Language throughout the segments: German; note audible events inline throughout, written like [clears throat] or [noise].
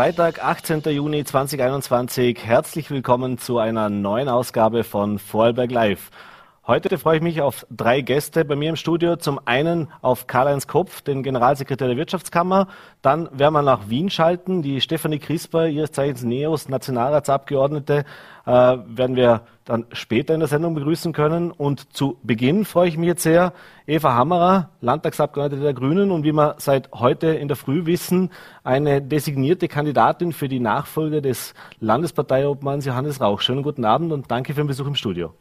Freitag, 18. Juni 2021. Herzlich willkommen zu einer neuen Ausgabe von Vorarlberg Live. Heute freue ich mich auf drei Gäste bei mir im Studio. Zum einen auf Karl-Heinz Kopf, den Generalsekretär der Wirtschaftskammer. Dann werden wir nach Wien schalten. Die Stefanie Crisper, ihres Zeichens NEOS, Nationalratsabgeordnete, äh, werden wir dann später in der Sendung begrüßen können. Und zu Beginn freue ich mich jetzt sehr, Eva Hammerer, Landtagsabgeordnete der Grünen und wie wir seit heute in der Früh wissen, eine designierte Kandidatin für die Nachfolge des Landesparteiobmanns Johannes Rauch. Schönen guten Abend und danke für den Besuch im Studio.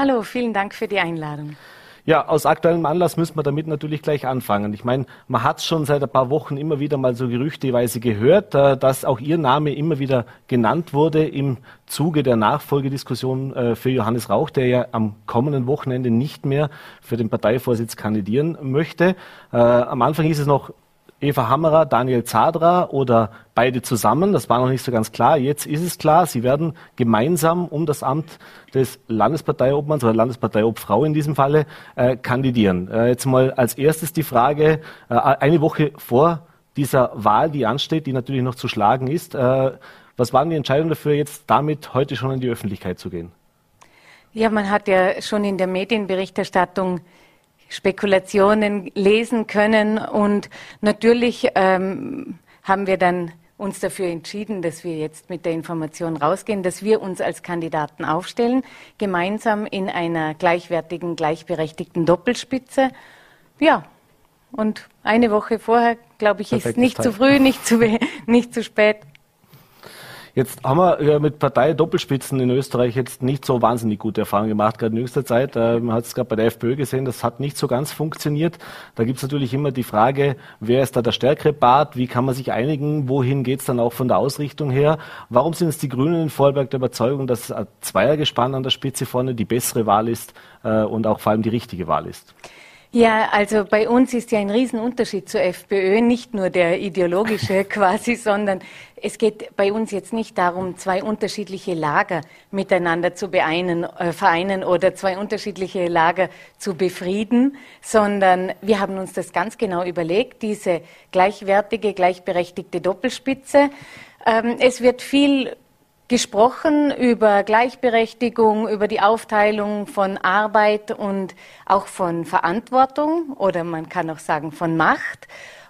Hallo, vielen Dank für die Einladung. Ja, aus aktuellem Anlass müssen wir damit natürlich gleich anfangen. Ich meine, man hat schon seit ein paar Wochen immer wieder mal so gerüchteweise gehört, äh, dass auch Ihr Name immer wieder genannt wurde im Zuge der Nachfolgediskussion äh, für Johannes Rauch, der ja am kommenden Wochenende nicht mehr für den Parteivorsitz kandidieren möchte. Äh, am Anfang hieß es noch, Eva Hammerer, Daniel Zadra oder beide zusammen. Das war noch nicht so ganz klar. Jetzt ist es klar, sie werden gemeinsam um das Amt des Landesparteiobmanns oder Landesparteiobfrau in diesem Falle äh, kandidieren. Äh, jetzt mal als erstes die Frage, äh, eine Woche vor dieser Wahl, die ansteht, die natürlich noch zu schlagen ist. Äh, was waren die Entscheidungen dafür, jetzt damit heute schon in die Öffentlichkeit zu gehen? Ja, man hat ja schon in der Medienberichterstattung Spekulationen lesen können. Und natürlich ähm, haben wir dann uns dafür entschieden, dass wir jetzt mit der Information rausgehen, dass wir uns als Kandidaten aufstellen, gemeinsam in einer gleichwertigen, gleichberechtigten Doppelspitze. Ja, und eine Woche vorher, glaube ich, Perfektes ist nicht Teil. zu früh, nicht zu, nicht zu spät. Jetzt haben wir ja mit Partei-Doppelspitzen in Österreich jetzt nicht so wahnsinnig gute Erfahrungen gemacht, gerade in jüngster Zeit. Äh, man hat es gerade bei der FPÖ gesehen, das hat nicht so ganz funktioniert. Da gibt es natürlich immer die Frage, wer ist da der stärkere Part, wie kann man sich einigen, wohin geht es dann auch von der Ausrichtung her. Warum sind es die Grünen in Vorarlberg der Überzeugung, dass ein Zweiergespann an der Spitze vorne die bessere Wahl ist äh, und auch vor allem die richtige Wahl ist? Ja, also bei uns ist ja ein Riesenunterschied zur FPÖ, nicht nur der ideologische [laughs] quasi, sondern es geht bei uns jetzt nicht darum, zwei unterschiedliche Lager miteinander zu beeinen, äh, vereinen oder zwei unterschiedliche Lager zu befrieden, sondern wir haben uns das ganz genau überlegt, diese gleichwertige, gleichberechtigte Doppelspitze. Ähm, es wird viel gesprochen über Gleichberechtigung, über die Aufteilung von Arbeit und auch von Verantwortung oder man kann auch sagen von Macht.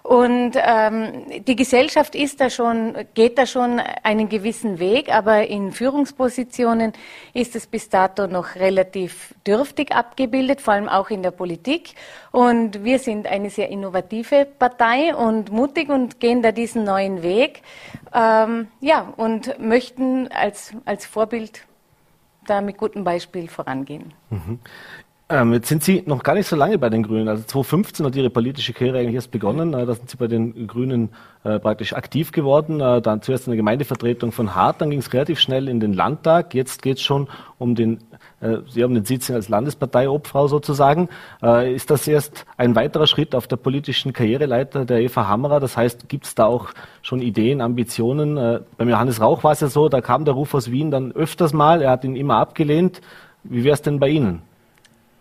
Und ähm, die Gesellschaft ist da schon, geht da schon einen gewissen Weg, aber in Führungspositionen ist es bis dato noch relativ dürftig abgebildet, vor allem auch in der Politik. Und wir sind eine sehr innovative Partei und mutig und gehen da diesen neuen Weg. Ähm, ja, und möchten als, als Vorbild da mit gutem Beispiel vorangehen. Mhm. Ähm, jetzt sind Sie noch gar nicht so lange bei den Grünen. Also 2015 hat Ihre politische Karriere eigentlich erst begonnen. Äh, da sind Sie bei den Grünen äh, praktisch aktiv geworden. Äh, dann zuerst in der Gemeindevertretung von Hart, dann ging es relativ schnell in den Landtag. Jetzt geht es schon um den, äh, Sie haben den Sitz als Landesparteiobfrau sozusagen. Äh, ist das erst ein weiterer Schritt auf der politischen Karriereleiter der Eva Hammerer? Das heißt, gibt es da auch schon Ideen, Ambitionen? Äh, beim Johannes Rauch war es ja so, da kam der Ruf aus Wien dann öfters mal. Er hat ihn immer abgelehnt. Wie wäre es denn bei Ihnen?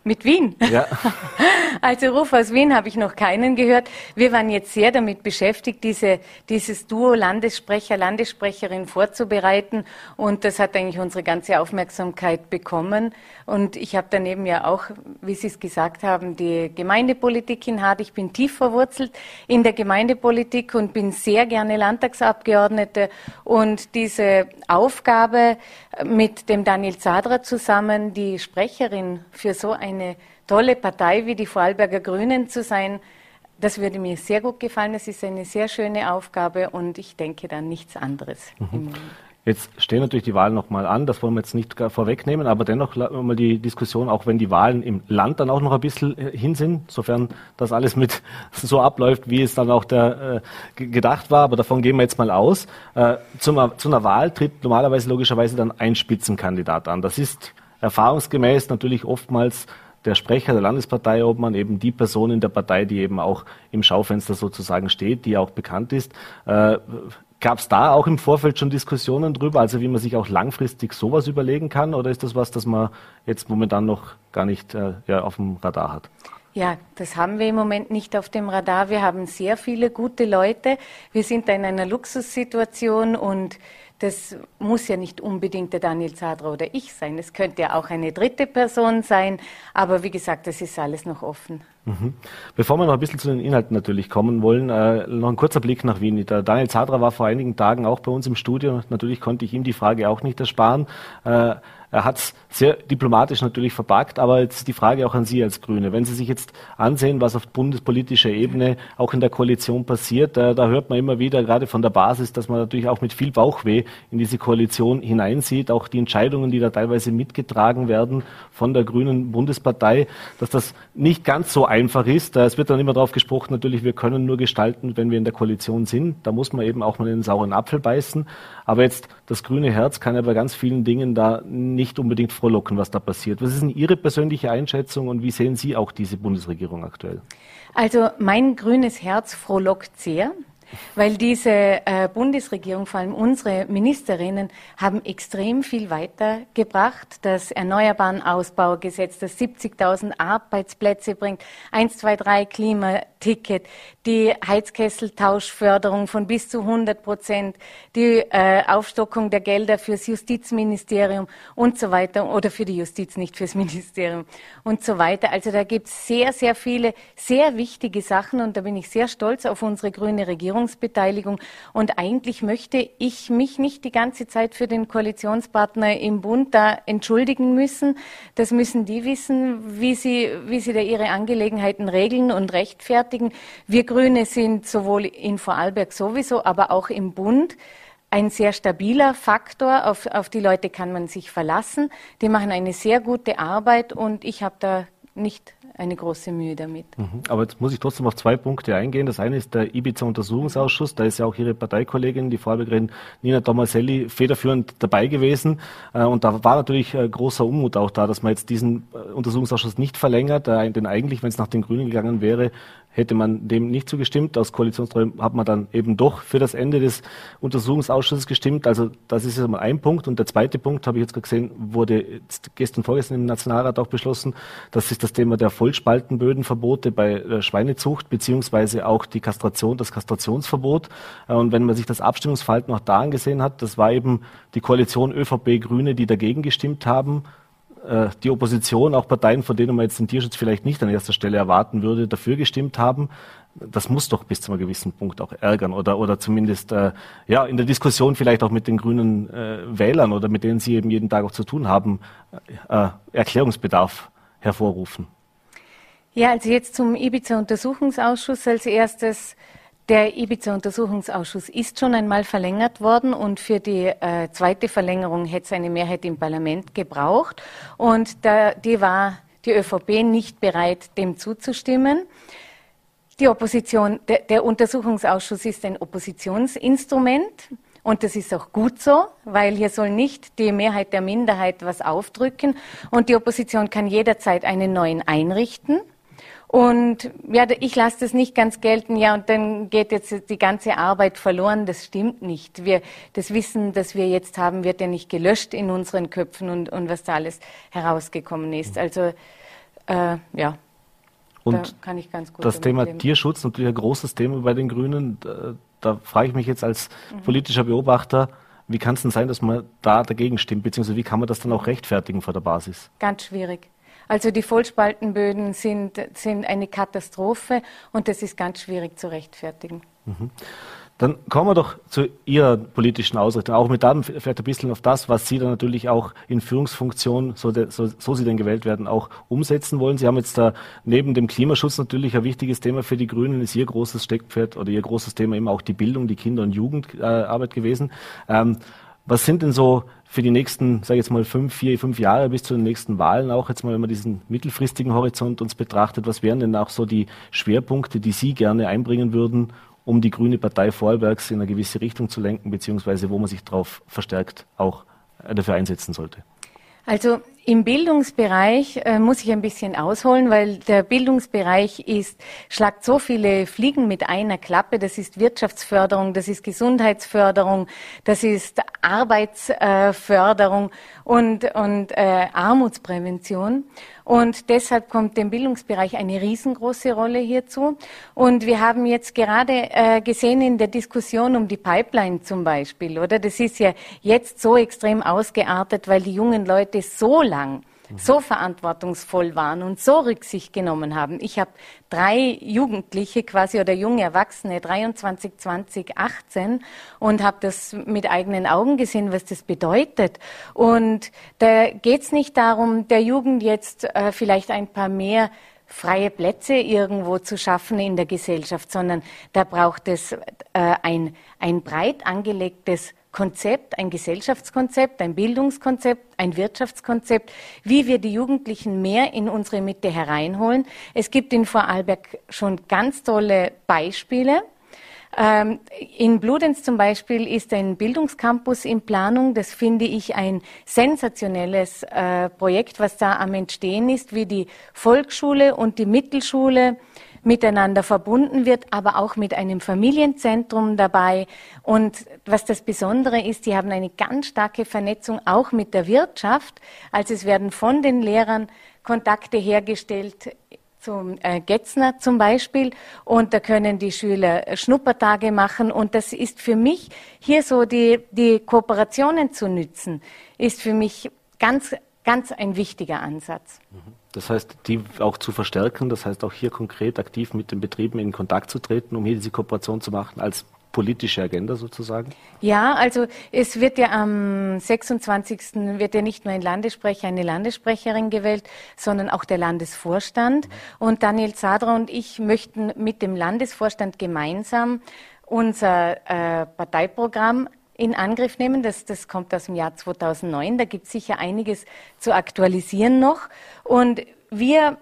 Mit Wien? Ja. [laughs] Also Ruf aus Wien habe ich noch keinen gehört. Wir waren jetzt sehr damit beschäftigt, diese, dieses Duo Landessprecher, Landessprecherin vorzubereiten. Und das hat eigentlich unsere ganze Aufmerksamkeit bekommen. Und ich habe daneben ja auch, wie Sie es gesagt haben, die Gemeindepolitik in Hart. Ich bin tief verwurzelt in der Gemeindepolitik und bin sehr gerne Landtagsabgeordnete. Und diese Aufgabe mit dem Daniel Zadra zusammen, die Sprecherin für so ein eine tolle Partei wie die Vorarlberger Grünen zu sein, das würde mir sehr gut gefallen. Das ist eine sehr schöne Aufgabe und ich denke dann nichts anderes mhm. Jetzt stehen natürlich die Wahlen noch mal an, das wollen wir jetzt nicht vorwegnehmen, aber dennoch mal die Diskussion, auch wenn die Wahlen im Land dann auch noch ein bisschen äh, hin sind, sofern das alles mit [laughs] so abläuft, wie es dann auch der, äh, gedacht war, aber davon gehen wir jetzt mal aus. Äh, zum, zu einer Wahl tritt normalerweise logischerweise dann ein Spitzenkandidat an. Das ist erfahrungsgemäß natürlich oftmals der Sprecher der Landesparteiobmann eben die Person in der Partei, die eben auch im Schaufenster sozusagen steht, die auch bekannt ist. Äh, Gab es da auch im Vorfeld schon Diskussionen drüber, also wie man sich auch langfristig sowas überlegen kann, oder ist das was, das man jetzt momentan noch gar nicht äh, ja, auf dem Radar hat? Ja, das haben wir im Moment nicht auf dem Radar. Wir haben sehr viele gute Leute. Wir sind da in einer Luxussituation und das muss ja nicht unbedingt der Daniel Zadra oder ich sein. Es könnte ja auch eine dritte Person sein. Aber wie gesagt, das ist alles noch offen. Mhm. Bevor wir noch ein bisschen zu den Inhalten natürlich kommen wollen, äh, noch ein kurzer Blick nach Wien. Der Daniel Zadra war vor einigen Tagen auch bei uns im Studio. Natürlich konnte ich ihm die Frage auch nicht ersparen. Äh, er hat es sehr diplomatisch natürlich verpackt, aber jetzt die Frage auch an Sie als Grüne. Wenn Sie sich jetzt ansehen, was auf bundespolitischer Ebene auch in der Koalition passiert, da, da hört man immer wieder, gerade von der Basis, dass man natürlich auch mit viel Bauchweh in diese Koalition hineinsieht, auch die Entscheidungen, die da teilweise mitgetragen werden von der Grünen Bundespartei, dass das nicht ganz so einfach ist. Es wird dann immer darauf gesprochen, natürlich, wir können nur gestalten, wenn wir in der Koalition sind. Da muss man eben auch mal in den sauren Apfel beißen. Aber jetzt das grüne Herz kann ja bei ganz vielen Dingen da nicht unbedingt frohlocken, was da passiert. Was ist denn Ihre persönliche Einschätzung und wie sehen Sie auch diese Bundesregierung aktuell? Also mein grünes Herz frohlockt sehr weil diese äh, Bundesregierung, vor allem unsere Ministerinnen, haben extrem viel weitergebracht. Das Erneuerbaren-Ausbaugesetz, das 70.000 Arbeitsplätze bringt, 1, 2, 3 Klimaticket, die Heizkesseltauschförderung von bis zu 100 Prozent, die äh, Aufstockung der Gelder fürs Justizministerium und so weiter, oder für die Justiz, nicht fürs Ministerium und so weiter. Also da gibt es sehr, sehr viele, sehr wichtige Sachen und da bin ich sehr stolz auf unsere grüne Regierung. Regierungsbeteiligung. Und eigentlich möchte ich mich nicht die ganze Zeit für den Koalitionspartner im Bund da entschuldigen müssen. Das müssen die wissen, wie sie, wie sie da ihre Angelegenheiten regeln und rechtfertigen. Wir Grüne sind sowohl in Vorarlberg sowieso, aber auch im Bund ein sehr stabiler Faktor. Auf, auf die Leute kann man sich verlassen. Die machen eine sehr gute Arbeit und ich habe da nicht eine große Mühe damit. Mhm. Aber jetzt muss ich trotzdem auf zwei Punkte eingehen. Das eine ist der Ibiza-Untersuchungsausschuss. Da ist ja auch Ihre Parteikollegin, die Vorarlbergerin Nina Tomaselli, federführend dabei gewesen. Äh, und da war natürlich äh, großer Unmut auch da, dass man jetzt diesen äh, Untersuchungsausschuss nicht verlängert. Denn eigentlich, wenn es nach den Grünen gegangen wäre, hätte man dem nicht zugestimmt. Aus Koalitionstreue hat man dann eben doch für das Ende des Untersuchungsausschusses gestimmt. Also das ist jetzt mal ein Punkt. Und der zweite Punkt, habe ich jetzt gesehen, wurde gestern, vorgestern im Nationalrat auch beschlossen. Das ist das Thema der Vollspaltenbödenverbote bei der Schweinezucht, beziehungsweise auch die Kastration, das Kastrationsverbot. Und wenn man sich das Abstimmungsverhalten auch da angesehen hat, das war eben die Koalition ÖVP-Grüne, die dagegen gestimmt haben äh, die Opposition, auch Parteien, von denen man jetzt den Tierschutz vielleicht nicht an erster Stelle erwarten würde, dafür gestimmt haben. Das muss doch bis zu einem gewissen Punkt auch ärgern oder, oder zumindest äh, ja, in der Diskussion vielleicht auch mit den grünen äh, Wählern oder mit denen Sie eben jeden Tag auch zu tun haben, äh, Erklärungsbedarf hervorrufen. Ja, also jetzt zum Ibiza-Untersuchungsausschuss als erstes. Der Ibiza-Untersuchungsausschuss ist schon einmal verlängert worden und für die äh, zweite Verlängerung hätte es eine Mehrheit im Parlament gebraucht. Und da, die war die ÖVP nicht bereit, dem zuzustimmen. Die Opposition, der, der Untersuchungsausschuss ist ein Oppositionsinstrument. Und das ist auch gut so, weil hier soll nicht die Mehrheit der Minderheit was aufdrücken. Und die Opposition kann jederzeit einen neuen einrichten. Und ja, ich lasse das nicht ganz gelten, ja, und dann geht jetzt die ganze Arbeit verloren. Das stimmt nicht. Wir, das Wissen, das wir jetzt haben, wird ja nicht gelöscht in unseren Köpfen und, und was da alles herausgekommen ist. Also, äh, ja. Und da kann ich ganz gut das Thema leben. Tierschutz, natürlich ein großes Thema bei den Grünen. Da, da frage ich mich jetzt als mhm. politischer Beobachter, wie kann es denn sein, dass man da dagegen stimmt, beziehungsweise wie kann man das dann auch rechtfertigen vor der Basis? Ganz schwierig. Also die Vollspaltenböden sind, sind eine Katastrophe und das ist ganz schwierig zu rechtfertigen. Mhm. Dann kommen wir doch zu Ihrer politischen Ausrichtung, auch mit dann vielleicht ein bisschen auf das, was Sie dann natürlich auch in Führungsfunktion, so, de, so, so, Sie denn gewählt werden, auch umsetzen wollen. Sie haben jetzt da neben dem Klimaschutz natürlich ein wichtiges Thema für die Grünen, ist Ihr großes Steckpferd oder Ihr großes Thema eben auch die Bildung, die Kinder- und Jugendarbeit gewesen. Ähm, was sind denn so für die nächsten, sage ich jetzt mal, fünf, vier, fünf Jahre bis zu den nächsten Wahlen auch, jetzt mal, wenn man diesen mittelfristigen Horizont uns betrachtet, was wären denn auch so die Schwerpunkte, die Sie gerne einbringen würden, um die Grüne Partei Vorarlbergs in eine gewisse Richtung zu lenken, beziehungsweise wo man sich darauf verstärkt auch dafür einsetzen sollte? Also Im Bildungsbereich äh, muss ich ein bisschen ausholen, weil der Bildungsbereich ist, schlagt so viele Fliegen mit einer Klappe. Das ist Wirtschaftsförderung, das ist Gesundheitsförderung, das ist Arbeitsförderung und, und äh, Armutsprävention. Und deshalb kommt dem Bildungsbereich eine riesengroße Rolle hierzu. Und wir haben jetzt gerade äh, gesehen in der Diskussion um die Pipeline zum Beispiel, oder? Das ist ja jetzt so extrem ausgeartet, weil die jungen Leute so lang so verantwortungsvoll waren und so Rücksicht genommen haben. Ich habe drei Jugendliche quasi oder junge Erwachsene, 23, 20, 18 und habe das mit eigenen Augen gesehen, was das bedeutet. Und da geht es nicht darum, der Jugend jetzt äh, vielleicht ein paar mehr freie Plätze irgendwo zu schaffen in der Gesellschaft, sondern da braucht es äh, ein, ein breit angelegtes Konzept, ein Gesellschaftskonzept, ein Bildungskonzept, ein Wirtschaftskonzept, wie wir die Jugendlichen mehr in unsere Mitte hereinholen. Es gibt in Vorarlberg schon ganz tolle Beispiele. Ähm, in Bludenz zum Beispiel ist ein Bildungscampus in Planung. Das finde ich ein sensationelles äh, Projekt, was da am Entstehen ist, wie die Volksschule und die Mittelschule miteinander verbunden wird, aber auch mit einem Familienzentrum dabei. Und was das Besondere ist, die haben eine ganz starke Vernetzung auch mit der Wirtschaft. Also es werden von den Lehrern Kontakte hergestellt zum äh, Getzner zum Beispiel und da können die Schüler Schnuppertage machen und das ist für mich hier so die, die Kooperationen zu nützen, ist für mich ganz, ganz ein wichtiger Ansatz. Mhm. Das heißt, die auch zu verstärken, das heißt auch hier konkret aktiv mit den Betrieben in Kontakt zu treten, um hier diese Kooperation zu machen als politische Agenda sozusagen? Ja, also es wird ja am 26. wird ja nicht nur ein Landessprecher, eine Landessprecherin gewählt, sondern auch der Landesvorstand. Mhm. Und Daniel Zadra und ich möchten mit dem Landesvorstand gemeinsam unser äh, Parteiprogramm in Angriff nehmen. Das, das kommt aus dem Jahr 2009. Da gibt es sicher einiges zu aktualisieren noch. Und wir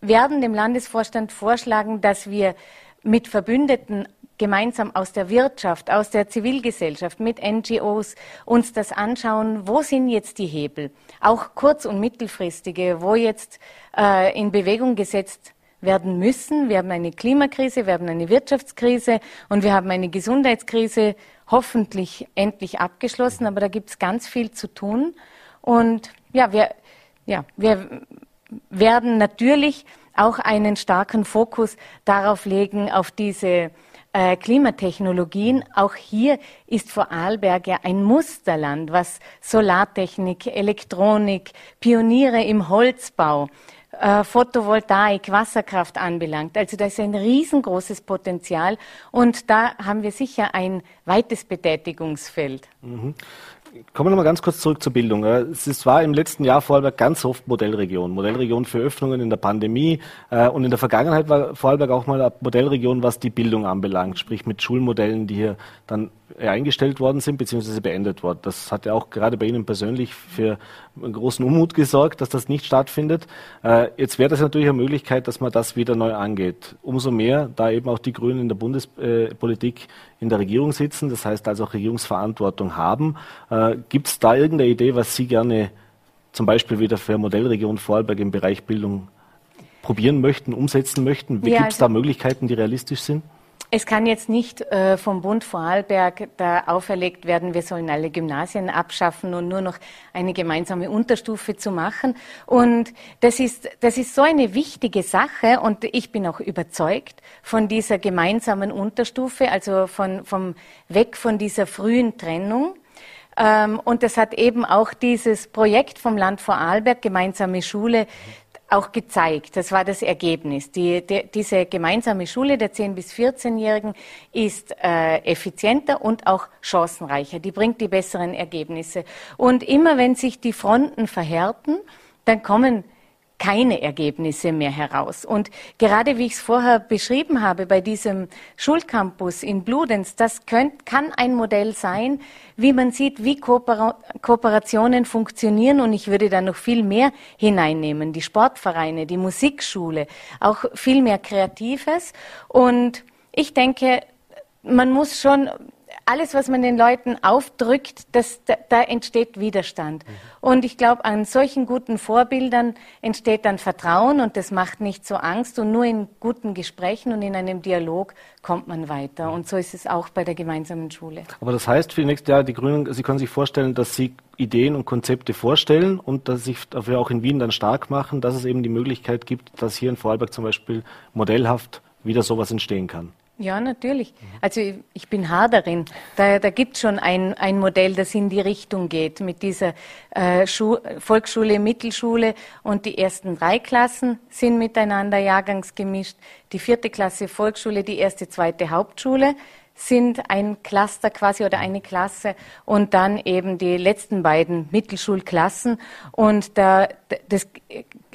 werden dem Landesvorstand vorschlagen, dass wir mit Verbündeten gemeinsam aus der Wirtschaft, aus der Zivilgesellschaft, mit NGOs uns das anschauen, wo sind jetzt die Hebel, auch kurz- und mittelfristige, wo jetzt äh, in Bewegung gesetzt werden müssen. Wir haben eine Klimakrise, wir haben eine Wirtschaftskrise und wir haben eine Gesundheitskrise hoffentlich endlich abgeschlossen, aber da gibt es ganz viel zu tun. Und ja, wir, ja, wir werden natürlich auch einen starken Fokus darauf legen, auf diese äh, Klimatechnologien. Auch hier ist Vorarlberg ja ein Musterland, was Solartechnik, Elektronik, Pioniere im Holzbau, äh, Photovoltaik, Wasserkraft anbelangt. Also da ist ein riesengroßes Potenzial und da haben wir sicher ein weites Betätigungsfeld. Mhm. Kommen wir noch mal ganz kurz zurück zur Bildung. Es war im letzten Jahr Vorarlberg ganz oft Modellregion. Modellregion für Öffnungen in der Pandemie. Äh, und in der Vergangenheit war Vorarlberg auch mal Modellregion, was die Bildung anbelangt. Sprich mit Schulmodellen, die hier dann eingestellt worden sind bzw. beendet worden. Das hat ja auch gerade bei Ihnen persönlich für einen großen Unmut gesorgt, dass das nicht stattfindet. Äh, jetzt wäre das natürlich eine Möglichkeit, dass man das wieder neu angeht. Umso mehr, da eben auch die Grünen in der Bundespolitik in der Regierung sitzen, das heißt also auch Regierungsverantwortung haben. Äh, Gibt es da irgendeine Idee, was Sie gerne zum Beispiel wieder für Modellregion Vorarlberg im Bereich Bildung probieren möchten, umsetzen möchten? Ja, gibt es also da Möglichkeiten, die realistisch sind? Es kann jetzt nicht äh, vom Bund Vorarlberg da auferlegt werden, wir sollen alle Gymnasien abschaffen und nur noch eine gemeinsame Unterstufe zu machen. Und das ist, das ist so eine wichtige Sache und ich bin auch überzeugt von dieser gemeinsamen Unterstufe, also von, vom Weg von dieser frühen Trennung. Ähm, und das hat eben auch dieses Projekt vom Land Vorarlberg, gemeinsame Schule, auch gezeigt. Das war das Ergebnis. Die, die, diese gemeinsame Schule der 10- bis 14-Jährigen ist äh, effizienter und auch chancenreicher. Die bringt die besseren Ergebnisse. Und immer wenn sich die Fronten verhärten, dann kommen keine Ergebnisse mehr heraus. Und gerade wie ich es vorher beschrieben habe, bei diesem Schulcampus in Bludenz, das könnt, kann ein Modell sein, wie man sieht, wie Kooper Kooperationen funktionieren. Und ich würde da noch viel mehr hineinnehmen. Die Sportvereine, die Musikschule, auch viel mehr Kreatives. Und ich denke, man muss schon alles, was man den Leuten aufdrückt, das, da, da entsteht Widerstand. Mhm. Und ich glaube, an solchen guten Vorbildern entsteht dann Vertrauen und das macht nicht so Angst. Und nur in guten Gesprächen und in einem Dialog kommt man weiter. Und so ist es auch bei der gemeinsamen Schule. Aber das heißt für die nächste Jahr, die Grünen, Sie können sich vorstellen, dass Sie Ideen und Konzepte vorstellen und dass Sie sich dafür auch in Wien dann stark machen, dass es eben die Möglichkeit gibt, dass hier in Vorarlberg zum Beispiel modellhaft wieder sowas entstehen kann. Ja, natürlich. Also ich bin hart darin. Da, da gibt es schon ein, ein Modell, das in die Richtung geht mit dieser äh, Volksschule, Mittelschule und die ersten drei Klassen sind miteinander jahrgangsgemischt. Die vierte Klasse Volksschule, die erste, zweite Hauptschule sind ein Cluster quasi oder eine Klasse und dann eben die letzten beiden Mittelschulklassen. Und da, das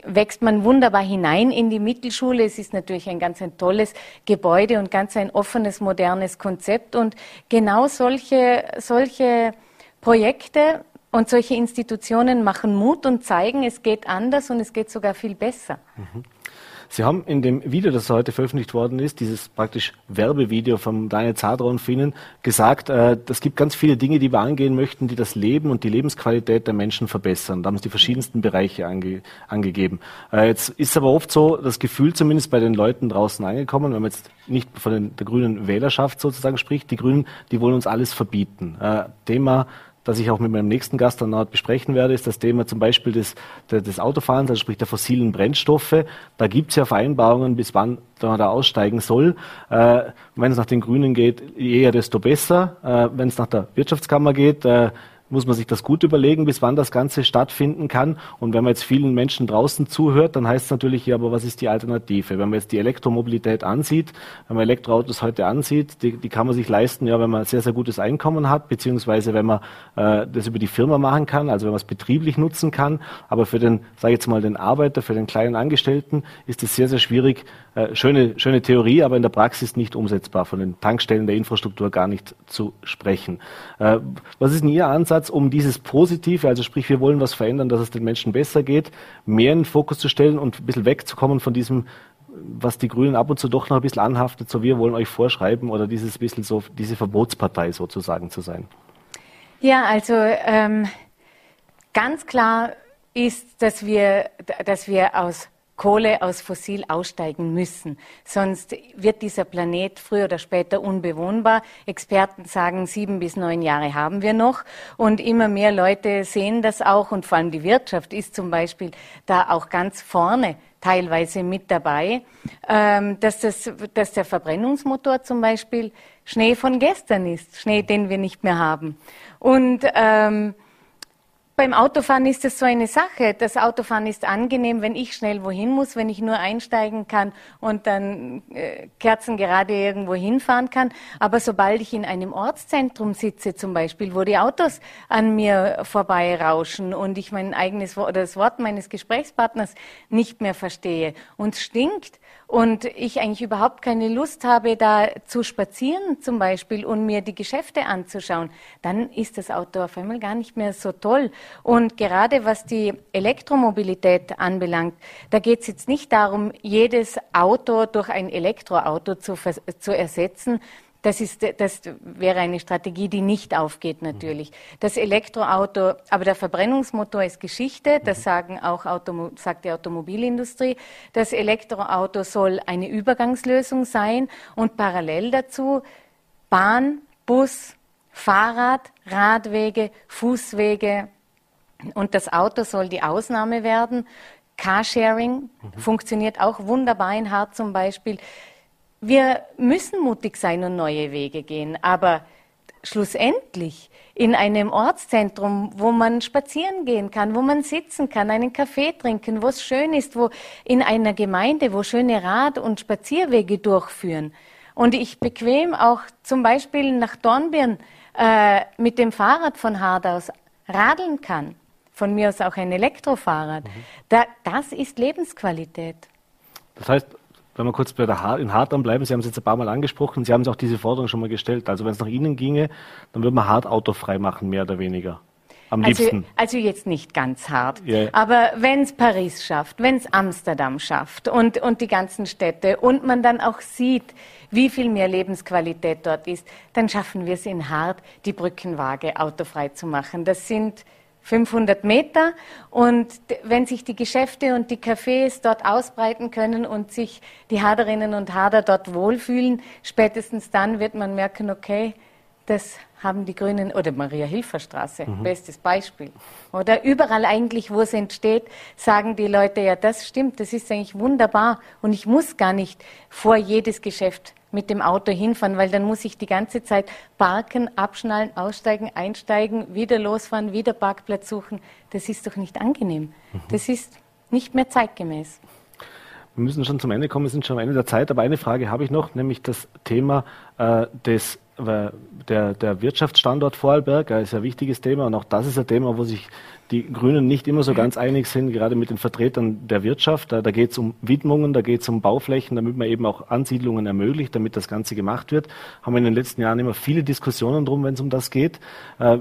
wächst man wunderbar hinein in die Mittelschule. Es ist natürlich ein ganz ein tolles Gebäude und ganz ein offenes, modernes Konzept. Und genau solche, solche Projekte und solche Institutionen machen Mut und zeigen, es geht anders und es geht sogar viel besser. Mhm. Sie haben in dem Video, das heute veröffentlicht worden ist, dieses praktisch Werbevideo vom Daniel Zadron von Ihnen, gesagt, äh, es gibt ganz viele Dinge, die wir angehen möchten, die das Leben und die Lebensqualität der Menschen verbessern. Da haben Sie die verschiedensten Bereiche ange, angegeben. Äh, jetzt ist aber oft so, das Gefühl zumindest bei den Leuten draußen angekommen, wenn man jetzt nicht von den, der grünen Wählerschaft sozusagen spricht, die Grünen, die wollen uns alles verbieten. Äh, Thema das ich auch mit meinem nächsten Gast dann besprechen werde, ist das Thema zum Beispiel des, des Autofahrens, also sprich der fossilen Brennstoffe. Da gibt es ja Vereinbarungen, bis wann man da aussteigen soll. Äh, wenn es nach den Grünen geht, eher desto besser. Äh, wenn es nach der Wirtschaftskammer geht, äh, muss man sich das gut überlegen, bis wann das Ganze stattfinden kann. Und wenn man jetzt vielen Menschen draußen zuhört, dann heißt es natürlich, ja, aber was ist die Alternative? Wenn man jetzt die Elektromobilität ansieht, wenn man Elektroautos heute ansieht, die, die kann man sich leisten, ja, wenn man sehr, sehr gutes Einkommen hat, beziehungsweise wenn man äh, das über die Firma machen kann, also wenn man es betrieblich nutzen kann. Aber für den, sage ich jetzt mal, den Arbeiter, für den kleinen Angestellten ist es sehr, sehr schwierig. Äh, schöne, schöne Theorie, aber in der Praxis nicht umsetzbar, von den Tankstellen der Infrastruktur gar nicht zu sprechen. Äh, was ist denn Ihr Ansatz? Um dieses Positive, also sprich, wir wollen was verändern, dass es den Menschen besser geht, mehr in den Fokus zu stellen und ein bisschen wegzukommen von diesem, was die Grünen ab und zu doch noch ein bisschen anhaftet, so wir wollen euch vorschreiben oder dieses bisschen so, diese Verbotspartei sozusagen zu sein? Ja, also ähm, ganz klar ist, dass wir, dass wir aus Kohle aus Fossil aussteigen müssen. Sonst wird dieser Planet früher oder später unbewohnbar. Experten sagen, sieben bis neun Jahre haben wir noch. Und immer mehr Leute sehen das auch. Und vor allem die Wirtschaft ist zum Beispiel da auch ganz vorne teilweise mit dabei, ähm, dass, das, dass der Verbrennungsmotor zum Beispiel Schnee von gestern ist, Schnee, den wir nicht mehr haben. Und ähm, beim Autofahren ist es so eine Sache. Das Autofahren ist angenehm, wenn ich schnell wohin muss, wenn ich nur einsteigen kann und dann äh, kerzengerade irgendwo hinfahren kann. Aber sobald ich in einem Ortszentrum sitze, zum Beispiel, wo die Autos an mir vorbeirauschen und ich mein eigenes oder das Wort meines Gesprächspartners nicht mehr verstehe und stinkt und ich eigentlich überhaupt keine Lust habe, da zu spazieren zum Beispiel und mir die Geschäfte anzuschauen, dann ist das Auto auf einmal gar nicht mehr so toll. Und gerade was die Elektromobilität anbelangt, da geht es jetzt nicht darum, jedes Auto durch ein Elektroauto zu, zu ersetzen, das, ist, das wäre eine Strategie, die nicht aufgeht natürlich. Das Elektroauto, aber der Verbrennungsmotor ist Geschichte, das mhm. sagen auch Automo sagt die Automobilindustrie. Das Elektroauto soll eine Übergangslösung sein und parallel dazu Bahn, Bus, Fahrrad, Radwege, Fußwege und das Auto soll die Ausnahme werden. Carsharing mhm. funktioniert auch wunderbar in Hart zum Beispiel. Wir müssen mutig sein und neue Wege gehen, aber schlussendlich in einem Ortszentrum, wo man spazieren gehen kann, wo man sitzen kann, einen Kaffee trinken, wo es schön ist, wo in einer Gemeinde, wo schöne Rad- und Spazierwege durchführen. Und ich bequem auch zum Beispiel nach Dornbirn äh, mit dem Fahrrad von Hard aus radeln kann. Von mir aus auch ein Elektrofahrrad. Mhm. Da, das ist Lebensqualität. Das heißt, wenn wir kurz bei der ha in Hart bleiben, Sie haben es jetzt ein paar Mal angesprochen, Sie haben auch diese Forderung schon mal gestellt. Also wenn es nach Ihnen ginge, dann würde man Hart autofrei machen, mehr oder weniger. am also, liebsten. Also jetzt nicht ganz hart. Yeah. Aber wenn es Paris schafft, wenn es Amsterdam schafft und, und die ganzen Städte und man dann auch sieht, wie viel mehr Lebensqualität dort ist, dann schaffen wir es in Hart, die Brückenwaage autofrei zu machen. Das sind 500 Meter. Und wenn sich die Geschäfte und die Cafés dort ausbreiten können und sich die Haderinnen und Hader dort wohlfühlen, spätestens dann wird man merken, okay, das haben die Grünen, oder Maria-Hilfer-Straße, mhm. bestes Beispiel. Oder überall eigentlich, wo es entsteht, sagen die Leute, ja, das stimmt, das ist eigentlich wunderbar und ich muss gar nicht vor jedes Geschäft mit dem Auto hinfahren, weil dann muss ich die ganze Zeit parken, abschnallen, aussteigen, einsteigen, wieder losfahren, wieder Parkplatz suchen. Das ist doch nicht angenehm. Mhm. Das ist nicht mehr zeitgemäß. Wir müssen schon zum Ende kommen, wir sind schon am Ende der Zeit, aber eine Frage habe ich noch, nämlich das Thema äh, des der, der Wirtschaftsstandort Vorarlberg ist ein wichtiges Thema und auch das ist ein Thema, wo sich die Grünen nicht immer so ganz einig sind, gerade mit den Vertretern der Wirtschaft. Da, da geht es um Widmungen, da geht es um Bauflächen, damit man eben auch Ansiedlungen ermöglicht, damit das Ganze gemacht wird. Haben wir in den letzten Jahren immer viele Diskussionen drum, wenn es um das geht. Äh,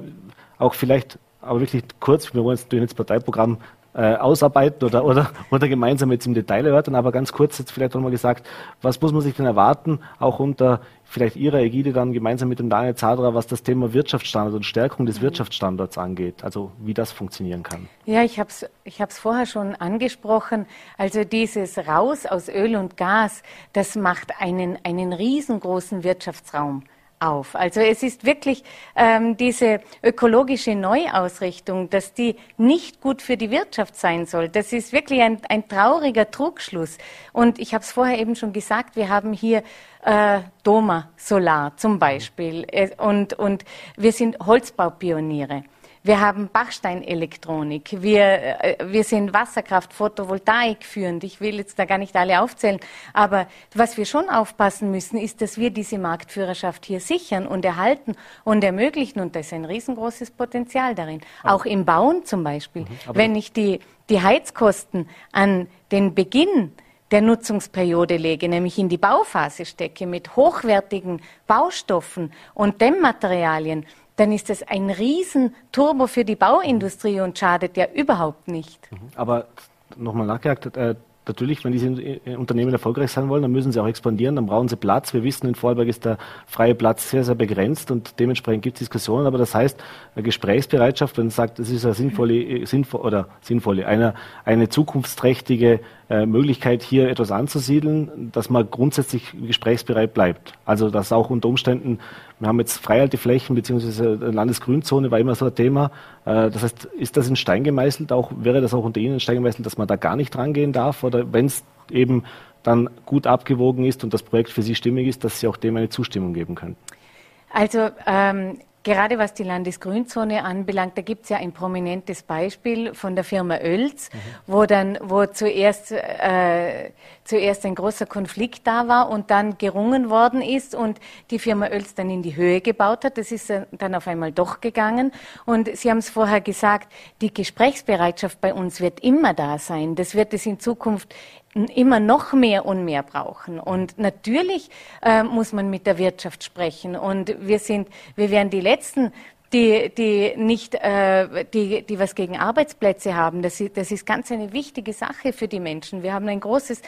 auch vielleicht, aber wirklich kurz, wir wollen jetzt natürlich ins Parteiprogramm äh, ausarbeiten oder, oder, oder gemeinsam jetzt im Detail erörtern, aber ganz kurz jetzt vielleicht nochmal gesagt, was muss man sich denn erwarten, auch unter vielleicht Ihrer Ägide dann gemeinsam mit dem Daniel Zadra, was das Thema Wirtschaftsstandort und Stärkung des mhm. Wirtschaftsstandorts angeht, also wie das funktionieren kann. Ja, ich habe es ich vorher schon angesprochen. Also dieses Raus aus Öl und Gas, das macht einen, einen riesengroßen Wirtschaftsraum auf. Also es ist wirklich ähm, diese ökologische Neuausrichtung, dass die nicht gut für die Wirtschaft sein soll. Das ist wirklich ein, ein trauriger Trugschluss. Und ich habe es vorher eben schon gesagt, wir haben hier äh, Doma Solar zum Beispiel äh, und, und wir sind Holzbaupioniere. Wir haben Bachsteinelektronik. Wir, äh, wir sind Wasserkraft, Photovoltaik führend. Ich will jetzt da gar nicht alle aufzählen. Aber was wir schon aufpassen müssen, ist, dass wir diese Marktführerschaft hier sichern und erhalten und ermöglichen. Und da ist ein riesengroßes Potenzial darin. Auch im Bauen zum Beispiel. Mhm, Wenn ich die, die Heizkosten an den Beginn der Nutzungsperiode lege, nämlich in die Bauphase stecke mit hochwertigen Baustoffen und Dämmmaterialien, dann ist das ein Riesenturbo für die Bauindustrie und schadet ja überhaupt nicht. Mhm. Aber nochmal nachgehakt, äh, natürlich, wenn diese äh, Unternehmen erfolgreich sein wollen, dann müssen sie auch expandieren, dann brauchen sie Platz. Wir wissen, in Vorarlberg ist der freie Platz sehr, sehr begrenzt und dementsprechend gibt es Diskussionen. Aber das heißt, eine Gesprächsbereitschaft, wenn man sagt, es ist eine sinnvolle, äh, sinnvoll, oder sinnvolle, eine, eine zukunftsträchtige äh, Möglichkeit, hier etwas anzusiedeln, dass man grundsätzlich gesprächsbereit bleibt. Also, dass auch unter Umständen, wir haben jetzt Freihalteflächen beziehungsweise Landesgrünzone war immer so ein Thema. Äh, das heißt, ist das in Stein gemeißelt? Auch wäre das auch unter Ihnen in Stein gemeißelt, dass man da gar nicht rangehen darf? Oder wenn es eben dann gut abgewogen ist und das Projekt für Sie stimmig ist, dass Sie auch dem eine Zustimmung geben können? Also ähm, Gerade was die Landesgrünzone anbelangt, da gibt es ja ein prominentes Beispiel von der Firma Oelz, mhm. wo dann, wo zuerst, äh, zuerst ein großer Konflikt da war und dann gerungen worden ist und die Firma Oelz dann in die Höhe gebaut hat. Das ist dann auf einmal doch gegangen. Und Sie haben es vorher gesagt, die Gesprächsbereitschaft bei uns wird immer da sein. Das wird es in Zukunft immer noch mehr und mehr brauchen. Und natürlich äh, muss man mit der Wirtschaft sprechen. Und wir sind, wir wären die Letzten, die, die nicht, äh, die, die was gegen Arbeitsplätze haben. Das ist, das ist ganz eine wichtige Sache für die Menschen. Wir haben ein großes,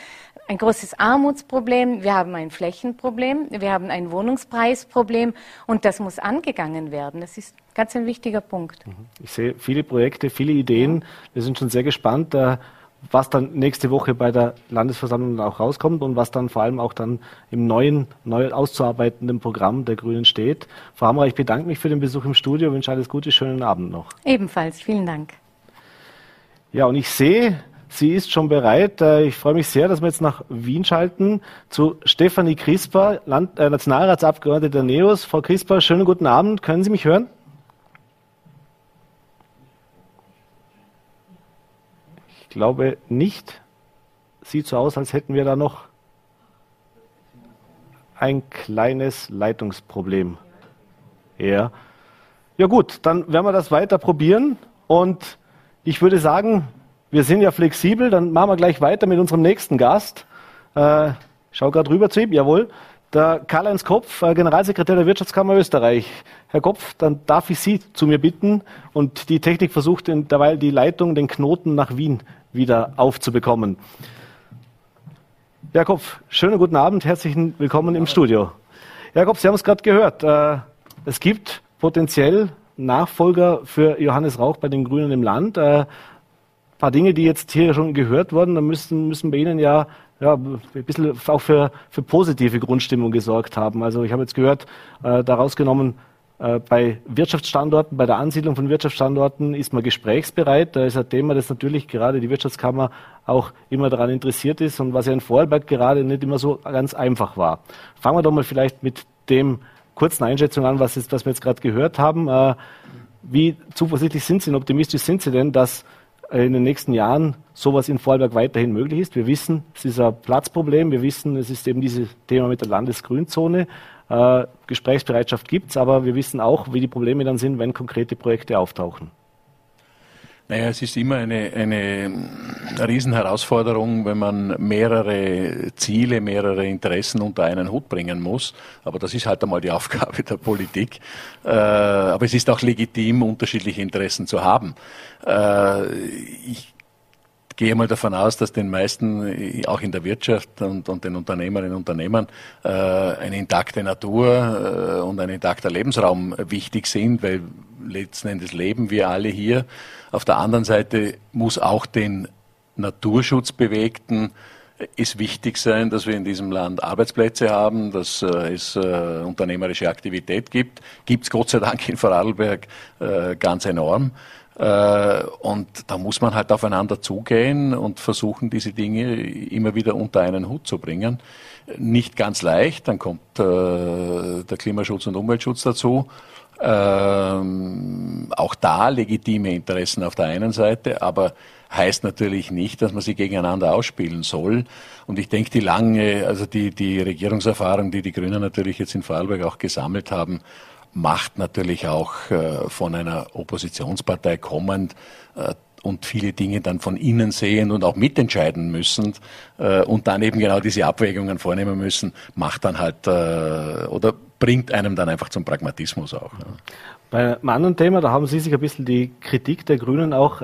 ein großes Armutsproblem, wir haben ein Flächenproblem, wir haben ein Wohnungspreisproblem und das muss angegangen werden. Das ist ganz ein wichtiger Punkt. Ich sehe viele Projekte, viele Ideen. Wir sind schon sehr gespannt. Äh, was dann nächste Woche bei der Landesversammlung auch rauskommt und was dann vor allem auch dann im neuen, neu auszuarbeitenden Programm der Grünen steht. Frau Hammer, ich bedanke mich für den Besuch im Studio, wünsche alles Gute, schönen Abend noch. Ebenfalls, vielen Dank. Ja, und ich sehe, sie ist schon bereit. Äh, ich freue mich sehr, dass wir jetzt nach Wien schalten zu Stefanie Crisper, Land, äh, Nationalratsabgeordnete der NEOS. Frau Crisper, schönen guten Abend. Können Sie mich hören? Glaube nicht. Sieht so aus, als hätten wir da noch ein kleines Leitungsproblem. Ja. Ja gut, dann werden wir das weiter probieren und ich würde sagen, wir sind ja flexibel, dann machen wir gleich weiter mit unserem nächsten Gast. Äh, schau gerade rüber zu ihm, jawohl. Der Karl-Heinz Kopf, äh, Generalsekretär der Wirtschaftskammer Österreich. Herr Kopf, dann darf ich Sie zu mir bitten und die Technik versucht derweil die Leitung, den Knoten nach Wien wieder aufzubekommen. Kopf, schönen guten Abend, herzlichen Willkommen im Studio. Kopf, Sie haben es gerade gehört. Äh, es gibt potenziell Nachfolger für Johannes Rauch bei den Grünen im Land. Ein äh, paar Dinge, die jetzt hier schon gehört wurden, da müssen, müssen bei Ihnen ja ja, ein bisschen auch für, für positive Grundstimmung gesorgt haben. Also ich habe jetzt gehört, äh, daraus genommen, bei Wirtschaftsstandorten, bei der Ansiedlung von Wirtschaftsstandorten ist man gesprächsbereit. Da ist ein Thema, das natürlich gerade die Wirtschaftskammer auch immer daran interessiert ist und was ja in Vorarlberg gerade nicht immer so ganz einfach war. Fangen wir doch mal vielleicht mit dem kurzen Einschätzung an, was, ist, was wir jetzt gerade gehört haben. Äh, wie zuversichtlich sind Sie und optimistisch sind Sie denn, dass äh, in den nächsten Jahren sowas in Vorarlberg weiterhin möglich ist. Wir wissen, es ist ein Platzproblem. Wir wissen, es ist eben dieses Thema mit der Landesgrünzone. Äh, Gesprächsbereitschaft gibt es, aber wir wissen auch, wie die Probleme dann sind, wenn konkrete Projekte auftauchen. Naja, es ist immer eine, eine Riesenherausforderung, wenn man mehrere Ziele, mehrere Interessen unter einen Hut bringen muss. Aber das ist halt einmal die [laughs] Aufgabe der Politik. Äh, aber es ist auch legitim, unterschiedliche Interessen zu haben. Äh, ich gehe mal davon aus, dass den meisten, auch in der Wirtschaft und, und den Unternehmerinnen und Unternehmern, äh, eine intakte Natur äh, und ein intakter Lebensraum wichtig sind, weil letzten Endes leben wir alle hier. Auf der anderen Seite muss auch den Naturschutzbewegten es wichtig sein, dass wir in diesem Land Arbeitsplätze haben, dass äh, es äh, unternehmerische Aktivität gibt. Gibt es Gott sei Dank in Vorarlberg äh, ganz enorm. Äh, und da muss man halt aufeinander zugehen und versuchen, diese Dinge immer wieder unter einen Hut zu bringen. Nicht ganz leicht, dann kommt äh, der Klimaschutz und Umweltschutz dazu. Ähm, auch da legitime Interessen auf der einen Seite, aber heißt natürlich nicht, dass man sie gegeneinander ausspielen soll. Und ich denke, die lange, also die, die Regierungserfahrung, die die Grünen natürlich jetzt in Vorarlberg auch gesammelt haben, macht natürlich auch äh, von einer Oppositionspartei kommend äh, und viele Dinge dann von innen sehen und auch mitentscheiden müssen äh, und dann eben genau diese Abwägungen vornehmen müssen, macht dann halt oder bringt einem dann einfach zum Pragmatismus auch. Ja. Bei einem anderen Thema, da haben Sie sich ein bisschen die Kritik der Grünen auch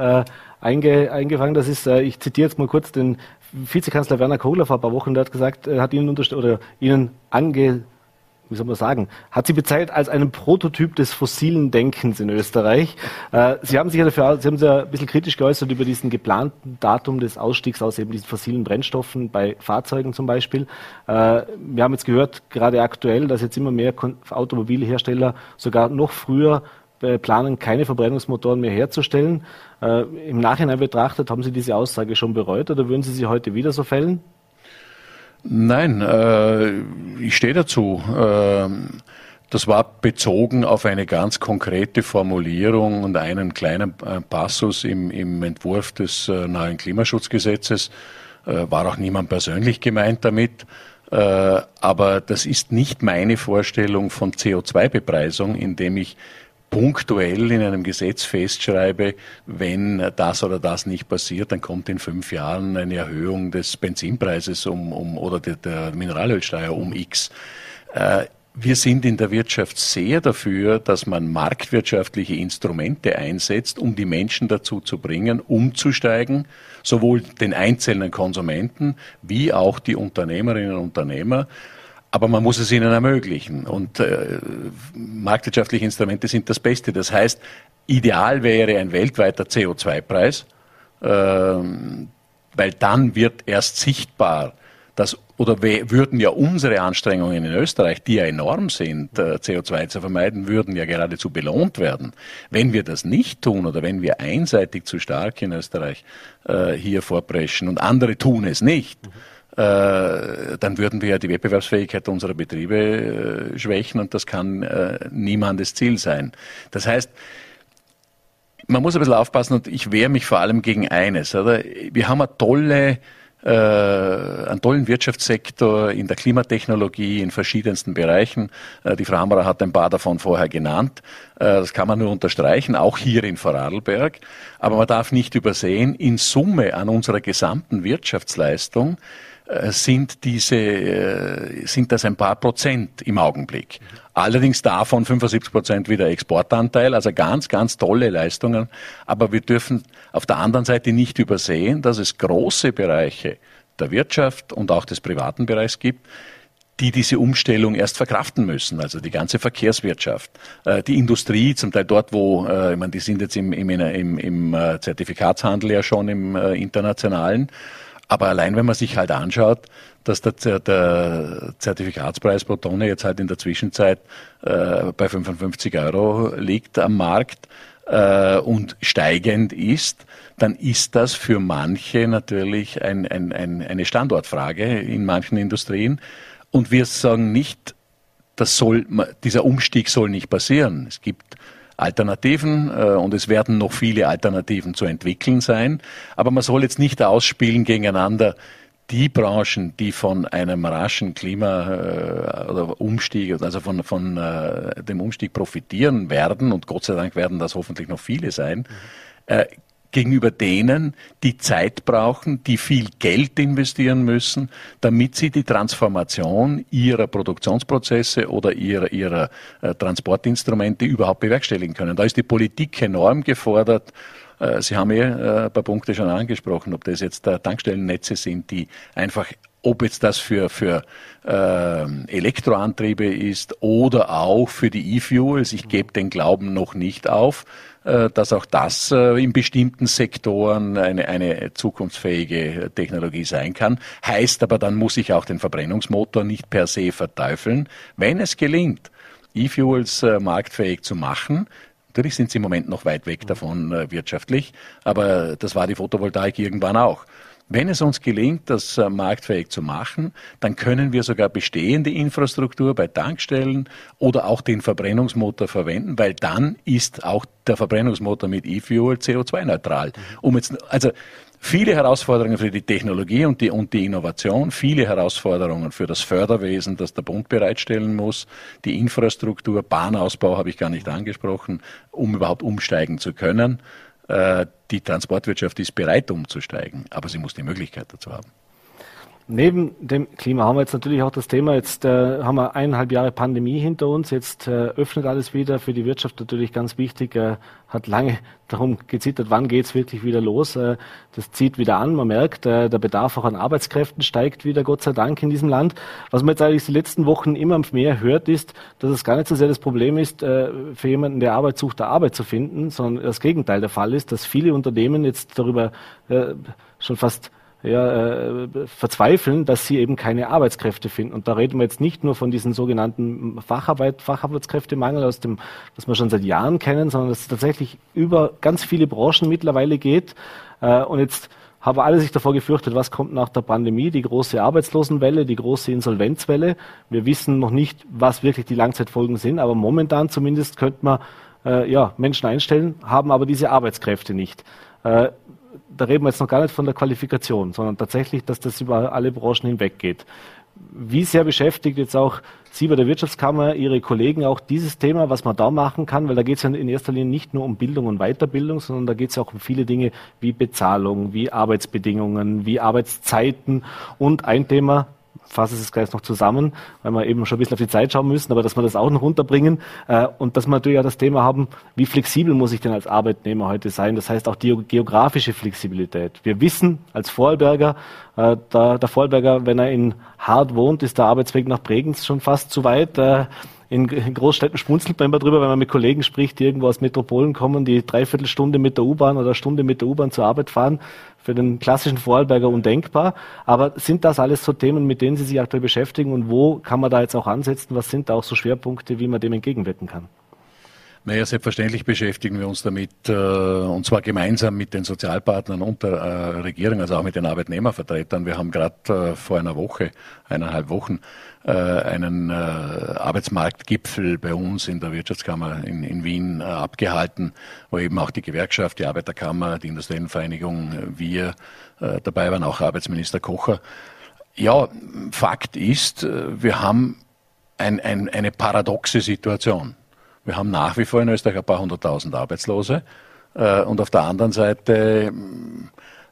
einge, eingefangen. Das ist, ich zitiere jetzt mal kurz den Vizekanzler Werner Kogler vor ein paar Wochen, der hat gesagt, hat Ihnen oder Ihnen ange wie soll man sagen, hat sie bezeichnet als einen Prototyp des fossilen Denkens in Österreich. Äh, sie haben sich ja dafür, Sie haben sich ja ein bisschen kritisch geäußert über diesen geplanten Datum des Ausstiegs aus eben diesen fossilen Brennstoffen bei Fahrzeugen zum Beispiel. Äh, wir haben jetzt gehört, gerade aktuell, dass jetzt immer mehr Automobilhersteller sogar noch früher äh, planen, keine Verbrennungsmotoren mehr herzustellen. Im Nachhinein betrachtet, haben Sie diese Aussage schon bereut oder würden Sie sie heute wieder so fällen? Nein, äh, ich stehe dazu. Äh, das war bezogen auf eine ganz konkrete Formulierung und einen kleinen äh, Passus im, im Entwurf des äh, neuen Klimaschutzgesetzes. Äh, war auch niemand persönlich gemeint damit. Äh, aber das ist nicht meine Vorstellung von CO2-Bepreisung, indem ich punktuell in einem Gesetz festschreibe, wenn das oder das nicht passiert, dann kommt in fünf Jahren eine Erhöhung des Benzinpreises um, um oder der, der Mineralölsteuer um X. Äh, wir sind in der Wirtschaft sehr dafür, dass man marktwirtschaftliche Instrumente einsetzt, um die Menschen dazu zu bringen, umzusteigen, sowohl den einzelnen Konsumenten wie auch die Unternehmerinnen und Unternehmer aber man muss es ihnen ermöglichen. Und äh, marktwirtschaftliche Instrumente sind das Beste. Das heißt, ideal wäre ein weltweiter CO2-Preis, äh, weil dann wird erst sichtbar, dass oder würden ja unsere Anstrengungen in Österreich, die ja enorm sind, äh, CO2 zu vermeiden, würden ja geradezu belohnt werden. Wenn wir das nicht tun oder wenn wir einseitig zu stark in Österreich äh, hier vorpreschen und andere tun es nicht, mhm dann würden wir ja die Wettbewerbsfähigkeit unserer Betriebe äh, schwächen und das kann äh, niemandes Ziel sein. Das heißt, man muss ein bisschen aufpassen und ich wehre mich vor allem gegen eines. Oder? Wir haben eine tolle äh, einen tollen Wirtschaftssektor in der Klimatechnologie in verschiedensten Bereichen. Äh, die Frau Hammerer hat ein paar davon vorher genannt. Äh, das kann man nur unterstreichen, auch hier in Vorarlberg. Aber man darf nicht übersehen, in Summe an unserer gesamten Wirtschaftsleistung äh, sind diese, äh, sind das ein paar Prozent im Augenblick. Allerdings davon 75 Prozent wieder Exportanteil, also ganz, ganz tolle Leistungen. Aber wir dürfen auf der anderen Seite nicht übersehen, dass es große Bereiche der Wirtschaft und auch des privaten Bereichs gibt, die diese Umstellung erst verkraften müssen. Also die ganze Verkehrswirtschaft, äh, die Industrie, zum Teil dort, wo, äh, ich meine, die sind jetzt im, im, im, im äh, Zertifikatshandel ja schon im internationalen. Aber allein wenn man sich halt anschaut, dass der, der Zertifikatspreis pro Tonne jetzt halt in der Zwischenzeit äh, bei 55 Euro liegt am Markt äh, und steigend ist, dann ist das für manche natürlich ein, ein, ein, eine Standortfrage in manchen Industrien. Und wir sagen nicht, das soll, dieser Umstieg soll nicht passieren. Es gibt Alternativen äh, und es werden noch viele Alternativen zu entwickeln sein. Aber man soll jetzt nicht ausspielen gegeneinander die Branchen, die von einem raschen Klima- äh, oder Umstieg, also von, von äh, dem Umstieg profitieren werden, und Gott sei Dank werden das hoffentlich noch viele sein, äh, gegenüber denen, die Zeit brauchen, die viel Geld investieren müssen, damit sie die Transformation ihrer Produktionsprozesse oder ihrer, ihrer äh, Transportinstrumente überhaupt bewerkstelligen können. Da ist die Politik enorm gefordert. Äh, sie haben eh äh, ein paar Punkte schon angesprochen, ob das jetzt Tankstellennetze sind, die einfach ob jetzt das für, für äh, Elektroantriebe ist oder auch für die E-Fuels. Ich gebe den Glauben noch nicht auf, äh, dass auch das äh, in bestimmten Sektoren eine, eine zukunftsfähige Technologie sein kann. Heißt aber, dann muss ich auch den Verbrennungsmotor nicht per se verteufeln. Wenn es gelingt, E-Fuels äh, marktfähig zu machen, Natürlich sind sie im Moment noch weit weg davon äh, wirtschaftlich, aber das war die Photovoltaik irgendwann auch. Wenn es uns gelingt, das äh, marktfähig zu machen, dann können wir sogar bestehende Infrastruktur bei Tankstellen oder auch den Verbrennungsmotor verwenden, weil dann ist auch der Verbrennungsmotor mit E-Fuel CO2-neutral. Um jetzt, also viele Herausforderungen für die Technologie und die, und die Innovation, viele Herausforderungen für das Förderwesen, das der Bund bereitstellen muss, die Infrastruktur, Bahnausbau habe ich gar nicht angesprochen, um überhaupt umsteigen zu können. Äh, die Transportwirtschaft ist bereit umzusteigen, aber sie muss die Möglichkeit dazu haben. Neben dem Klima haben wir jetzt natürlich auch das Thema, jetzt äh, haben wir eineinhalb Jahre Pandemie hinter uns, jetzt äh, öffnet alles wieder, für die Wirtschaft natürlich ganz wichtig, äh, hat lange [laughs] darum gezittert, wann geht's wirklich wieder los. Äh, das zieht wieder an, man merkt, äh, der Bedarf auch an Arbeitskräften steigt wieder, Gott sei Dank, in diesem Land. Was man jetzt eigentlich die letzten Wochen immer mehr hört, ist, dass es gar nicht so sehr das Problem ist, äh, für jemanden, der Arbeit sucht, Arbeit zu finden, sondern das Gegenteil der Fall ist, dass viele Unternehmen jetzt darüber äh, schon fast ja, äh, verzweifeln, dass sie eben keine Arbeitskräfte finden. Und da reden wir jetzt nicht nur von diesen sogenannten Facharbeit, Facharbeitskräftemangel, aus dem, was wir schon seit Jahren kennen, sondern dass es tatsächlich über ganz viele Branchen mittlerweile geht. Äh, und jetzt haben alle sich davor gefürchtet, was kommt nach der Pandemie, die große Arbeitslosenwelle, die große Insolvenzwelle. Wir wissen noch nicht, was wirklich die Langzeitfolgen sind, aber momentan zumindest könnte man äh, ja, Menschen einstellen, haben aber diese Arbeitskräfte nicht. Äh, da reden wir jetzt noch gar nicht von der Qualifikation, sondern tatsächlich, dass das über alle Branchen hinweg geht. Wie sehr beschäftigt jetzt auch Sie bei der Wirtschaftskammer, Ihre Kollegen auch dieses Thema, was man da machen kann? Weil da geht es ja in erster Linie nicht nur um Bildung und Weiterbildung, sondern da geht es ja auch um viele Dinge wie Bezahlung, wie Arbeitsbedingungen, wie Arbeitszeiten. Und ein Thema, fasse es gleich noch zusammen, weil wir eben schon ein bisschen auf die Zeit schauen müssen, aber dass wir das auch noch runterbringen äh, und dass wir natürlich auch das Thema haben, wie flexibel muss ich denn als Arbeitnehmer heute sein? Das heißt auch die geografische Flexibilität. Wir wissen als Vorarlberger, äh, der, Vorarlberger, wenn er in Hart wohnt, ist der Arbeitsweg nach Bregenz schon fast zu weit. In, Großstädten schmunzelt man immer drüber, wenn man mit Kollegen spricht, die irgendwo aus Metropolen kommen, die dreiviertel Stunde mit der U-Bahn oder Stunde mit der U-Bahn zur Arbeit fahren. Für den klassischen Vorarlberger undenkbar. Aber sind das alles so Themen, mit denen Sie sich aktuell beschäftigen und wo kann man da jetzt auch ansetzen? Was sind da auch so Schwerpunkte, wie man dem entgegenwirken kann? Naja, selbstverständlich beschäftigen wir uns damit, äh, und zwar gemeinsam mit den Sozialpartnern und der äh, Regierung, also auch mit den Arbeitnehmervertretern. Wir haben gerade äh, vor einer Woche, eineinhalb Wochen, einen äh, Arbeitsmarktgipfel bei uns in der Wirtschaftskammer in, in Wien äh, abgehalten, wo eben auch die Gewerkschaft, die Arbeiterkammer, die Industriellenvereinigung, wir dabei waren, auch Arbeitsminister Kocher. Ja, Fakt ist, wir haben ein, ein, eine paradoxe Situation. Wir haben nach wie vor in Österreich ein paar hunderttausend Arbeitslose. Äh, und auf der anderen Seite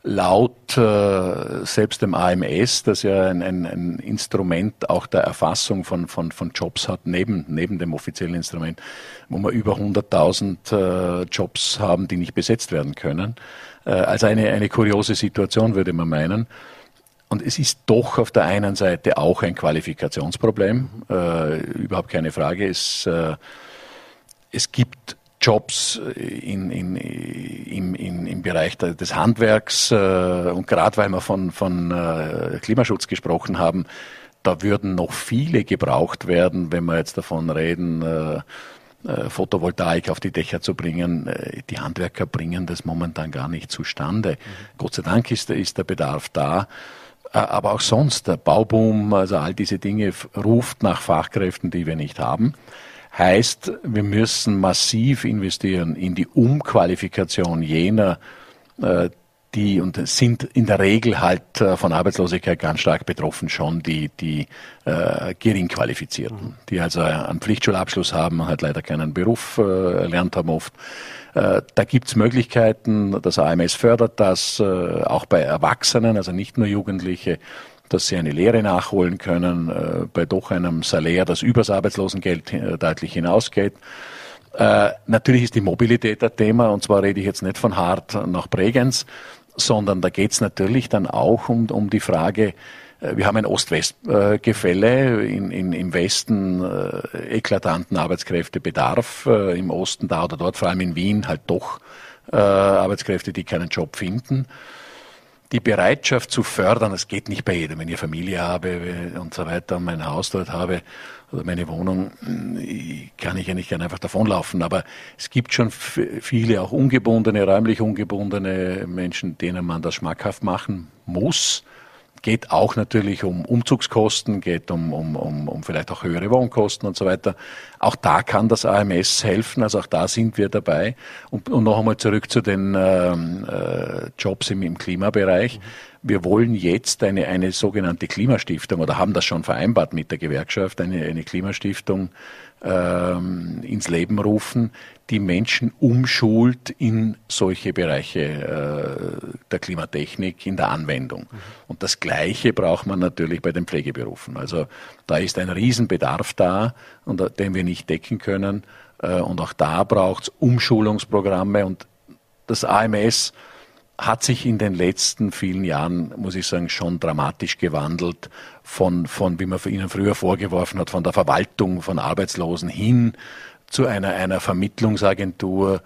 laut äh, selbst dem AMS, das ja ein, ein, ein Instrument auch der Erfassung von, von, von Jobs hat, neben, neben dem offiziellen Instrument, wo wir über 100.000 äh, Jobs haben, die nicht besetzt werden können. Äh, also eine, eine kuriose Situation, würde man meinen. Und es ist doch auf der einen Seite auch ein Qualifikationsproblem, äh, überhaupt keine Frage. Es, äh, es gibt Jobs in, in, im, in, im Bereich des Handwerks äh, und gerade weil wir von, von äh, Klimaschutz gesprochen haben, da würden noch viele gebraucht werden, wenn wir jetzt davon reden, äh, äh Photovoltaik auf die Dächer zu bringen. Äh, die Handwerker bringen das momentan gar nicht zustande. Mhm. Gott sei Dank ist, ist der Bedarf da. Äh, aber auch sonst, der Bauboom, also all diese Dinge ruft nach Fachkräften, die wir nicht haben. Heißt, wir müssen massiv investieren in die Umqualifikation jener, äh, die und sind in der Regel halt äh, von Arbeitslosigkeit ganz stark betroffen schon die, die äh, gering qualifizierten, die also einen Pflichtschulabschluss haben, halt leider keinen Beruf äh, erlernt haben oft. Äh, da gibt's Möglichkeiten, das AMS fördert das, äh, auch bei Erwachsenen, also nicht nur Jugendliche, dass sie eine Lehre nachholen können äh, bei doch einem Salär, das übers Arbeitslosengeld äh, deutlich hinausgeht. Äh, natürlich ist die Mobilität ein Thema und zwar rede ich jetzt nicht von Hart nach Bregenz, sondern da geht es natürlich dann auch um, um die Frage, äh, wir haben ein Ost-West-Gefälle, in, in, im Westen äh, eklatanten Arbeitskräftebedarf, äh, im Osten da oder dort, vor allem in Wien halt doch äh, Arbeitskräfte, die keinen Job finden die Bereitschaft zu fördern, es geht nicht bei jedem. Wenn ich Familie habe und so weiter mein Haus dort habe oder meine Wohnung, kann ich ja nicht einfach davonlaufen. Aber es gibt schon viele auch ungebundene, räumlich ungebundene Menschen, denen man das schmackhaft machen muss geht auch natürlich um Umzugskosten, geht um, um, um, um vielleicht auch höhere Wohnkosten und so weiter. Auch da kann das AMS helfen, also auch da sind wir dabei. Und, und noch einmal zurück zu den ähm, äh, Jobs im, im Klimabereich. Wir wollen jetzt eine, eine sogenannte Klimastiftung oder haben das schon vereinbart mit der Gewerkschaft, eine, eine Klimastiftung ähm, ins Leben rufen, die Menschen umschult in solche Bereiche äh, der Klimatechnik, in der Anwendung. Mhm. Und das Gleiche braucht man natürlich bei den Pflegeberufen. Also da ist ein Riesenbedarf da, und, äh, den wir nicht decken können. Äh, und auch da braucht es Umschulungsprogramme und das AMS hat sich in den letzten vielen Jahren, muss ich sagen, schon dramatisch gewandelt von, von wie man Ihnen früher vorgeworfen hat, von der Verwaltung von Arbeitslosen hin zu einer, einer Vermittlungsagentur,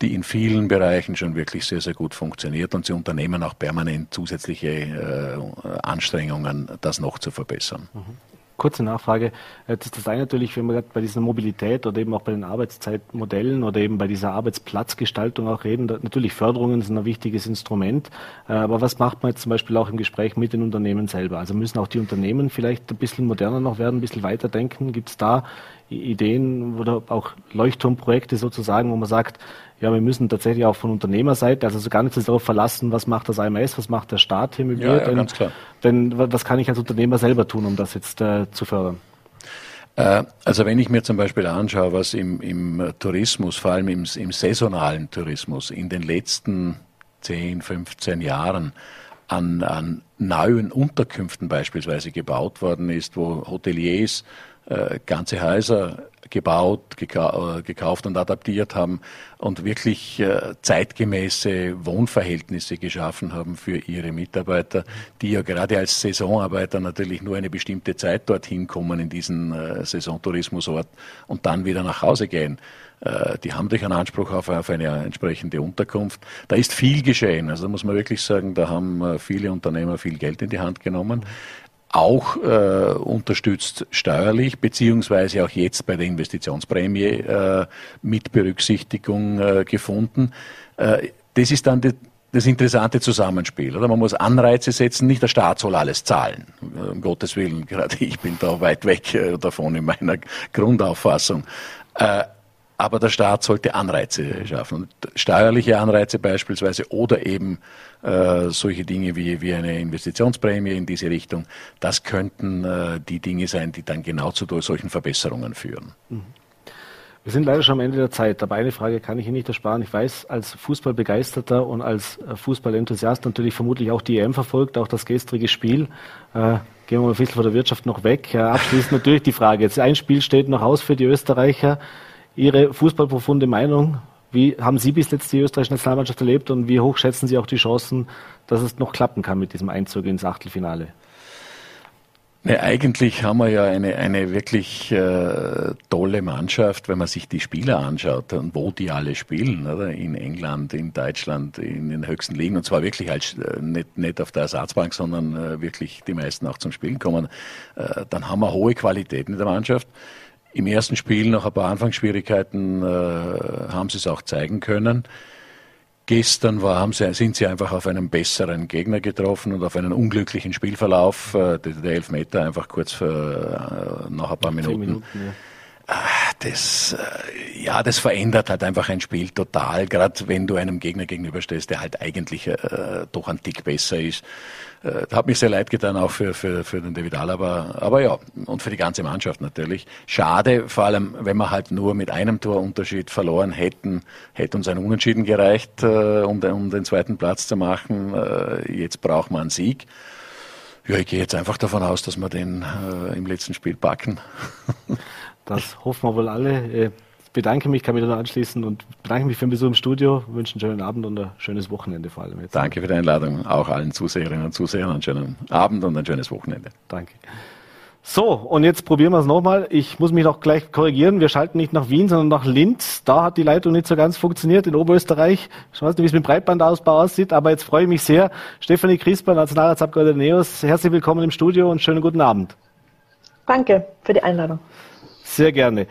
die in vielen Bereichen schon wirklich sehr, sehr gut funktioniert und sie unternehmen auch permanent zusätzliche äh, Anstrengungen, das noch zu verbessern. Mhm kurze Nachfrage. Jetzt ist das eine natürlich, wenn wir bei dieser Mobilität oder eben auch bei den Arbeitszeitmodellen oder eben bei dieser Arbeitsplatzgestaltung auch reden, natürlich Förderungen sind ein wichtiges Instrument. Äh, aber was macht man jetzt zum Beispiel auch im Gespräch mit den Unternehmen selber? Also müssen auch die Unternehmen vielleicht ein bisschen moderner noch werden, ein bisschen weiterdenken? Gibt es da Ideen oder auch Leuchtturmprojekte sozusagen, wo man sagt, ja, wir müssen tatsächlich auch von Unternehmerseite, also so gar nicht darauf verlassen, was macht das AMS, was macht der Staat hier mit mir, ja, ja, denn, ganz klar. denn was kann ich als Unternehmer selber tun, um das jetzt äh, zu fördern? Äh, also wenn ich mir zum Beispiel anschaue, was im, im Tourismus, vor allem im, im saisonalen Tourismus in den letzten 10, 15 Jahren an, an neuen Unterkünften beispielsweise gebaut worden ist, wo Hoteliers äh, ganze Häuser gebaut, äh, gekauft und adaptiert haben und wirklich äh, zeitgemäße Wohnverhältnisse geschaffen haben für ihre Mitarbeiter, die ja gerade als Saisonarbeiter natürlich nur eine bestimmte Zeit dorthin kommen in diesen Saisontourismusort und dann wieder nach Hause gehen. Die haben durch einen Anspruch auf, auf, eine entsprechende Unterkunft. Da ist viel geschehen. Also da muss man wirklich sagen, da haben viele Unternehmer viel Geld in die Hand genommen auch äh, unterstützt steuerlich, beziehungsweise auch jetzt bei der Investitionsprämie äh, mit Berücksichtigung äh, gefunden. Äh, das ist dann die, das interessante Zusammenspiel. Oder? Man muss Anreize setzen, nicht der Staat soll alles zahlen. Um Gottes Willen, gerade ich bin da weit weg äh, davon in meiner Grundauffassung. Aber der Staat sollte Anreize schaffen. Und steuerliche Anreize beispielsweise oder eben äh, solche Dinge wie, wie eine Investitionsprämie in diese Richtung, das könnten äh, die Dinge sein, die dann genau zu solchen Verbesserungen führen. Mhm. Wir sind leider schon am Ende der Zeit, aber eine Frage kann ich Ihnen nicht ersparen. Ich weiß, als Fußballbegeisterter und als äh, Fußballenthusiast natürlich vermutlich auch die EM verfolgt, auch das gestrige Spiel. Äh, gehen wir mal ein bisschen von der Wirtschaft noch weg. Ja, abschließend natürlich die Frage. Jetzt ein Spiel steht noch aus für die Österreicher. Ihre fußballprofunde Meinung. Wie haben Sie bis jetzt die österreichische Nationalmannschaft erlebt und wie hoch schätzen Sie auch die Chancen, dass es noch klappen kann mit diesem Einzug ins Achtelfinale? Ne, eigentlich haben wir ja eine, eine wirklich äh, tolle Mannschaft, wenn man sich die Spieler anschaut und wo die alle spielen, oder? In England, in Deutschland, in den höchsten Ligen und zwar wirklich als, äh, nicht, nicht auf der Ersatzbank, sondern äh, wirklich die meisten auch zum Spielen kommen. Äh, dann haben wir hohe Qualitäten in der Mannschaft. Im ersten Spiel nach ein paar Anfangsschwierigkeiten äh, haben sie es auch zeigen können. Gestern war, haben sie, sind sie einfach auf einen besseren Gegner getroffen und auf einen unglücklichen Spielverlauf. Äh, der, der Elfmeter einfach kurz für, äh, nach ein paar Minuten. Minuten ja. Das, äh, ja, das verändert halt einfach ein Spiel total, gerade wenn du einem Gegner gegenüberstehst, der halt eigentlich äh, doch ein Tick besser ist. Äh, hat mich sehr leid getan, auch für, für, für den David Alaba. Aber ja, und für die ganze Mannschaft natürlich. Schade, vor allem, wenn wir halt nur mit einem Torunterschied verloren hätten, hätte uns ein Unentschieden gereicht, äh, um, den, um den zweiten Platz zu machen. Äh, jetzt braucht man einen Sieg. Ja, ich gehe jetzt einfach davon aus, dass wir den äh, im letzten Spiel packen. [laughs] Das hoffen wir wohl alle. Ich äh, bedanke mich, kann mich nur anschließen und bedanke mich für den Besuch im Studio. Ich wünsche einen schönen Abend und ein schönes Wochenende vor allem jetzt. Danke für die Einladung. Auch allen Zuseherinnen und Zusehern einen schönen Abend und ein schönes Wochenende. Danke. So, und jetzt probieren wir es nochmal. Ich muss mich noch gleich korrigieren. Wir schalten nicht nach Wien, sondern nach Linz. Da hat die Leitung nicht so ganz funktioniert in Oberösterreich. Ich weiß nicht, wie es mit dem Breitbandausbau aussieht, aber jetzt freue ich mich sehr. Stefanie Kriesper, Nationalratsabgeordnete NEOS, herzlich willkommen im Studio und schönen guten Abend. Danke für die Einladung. Sehr gerne.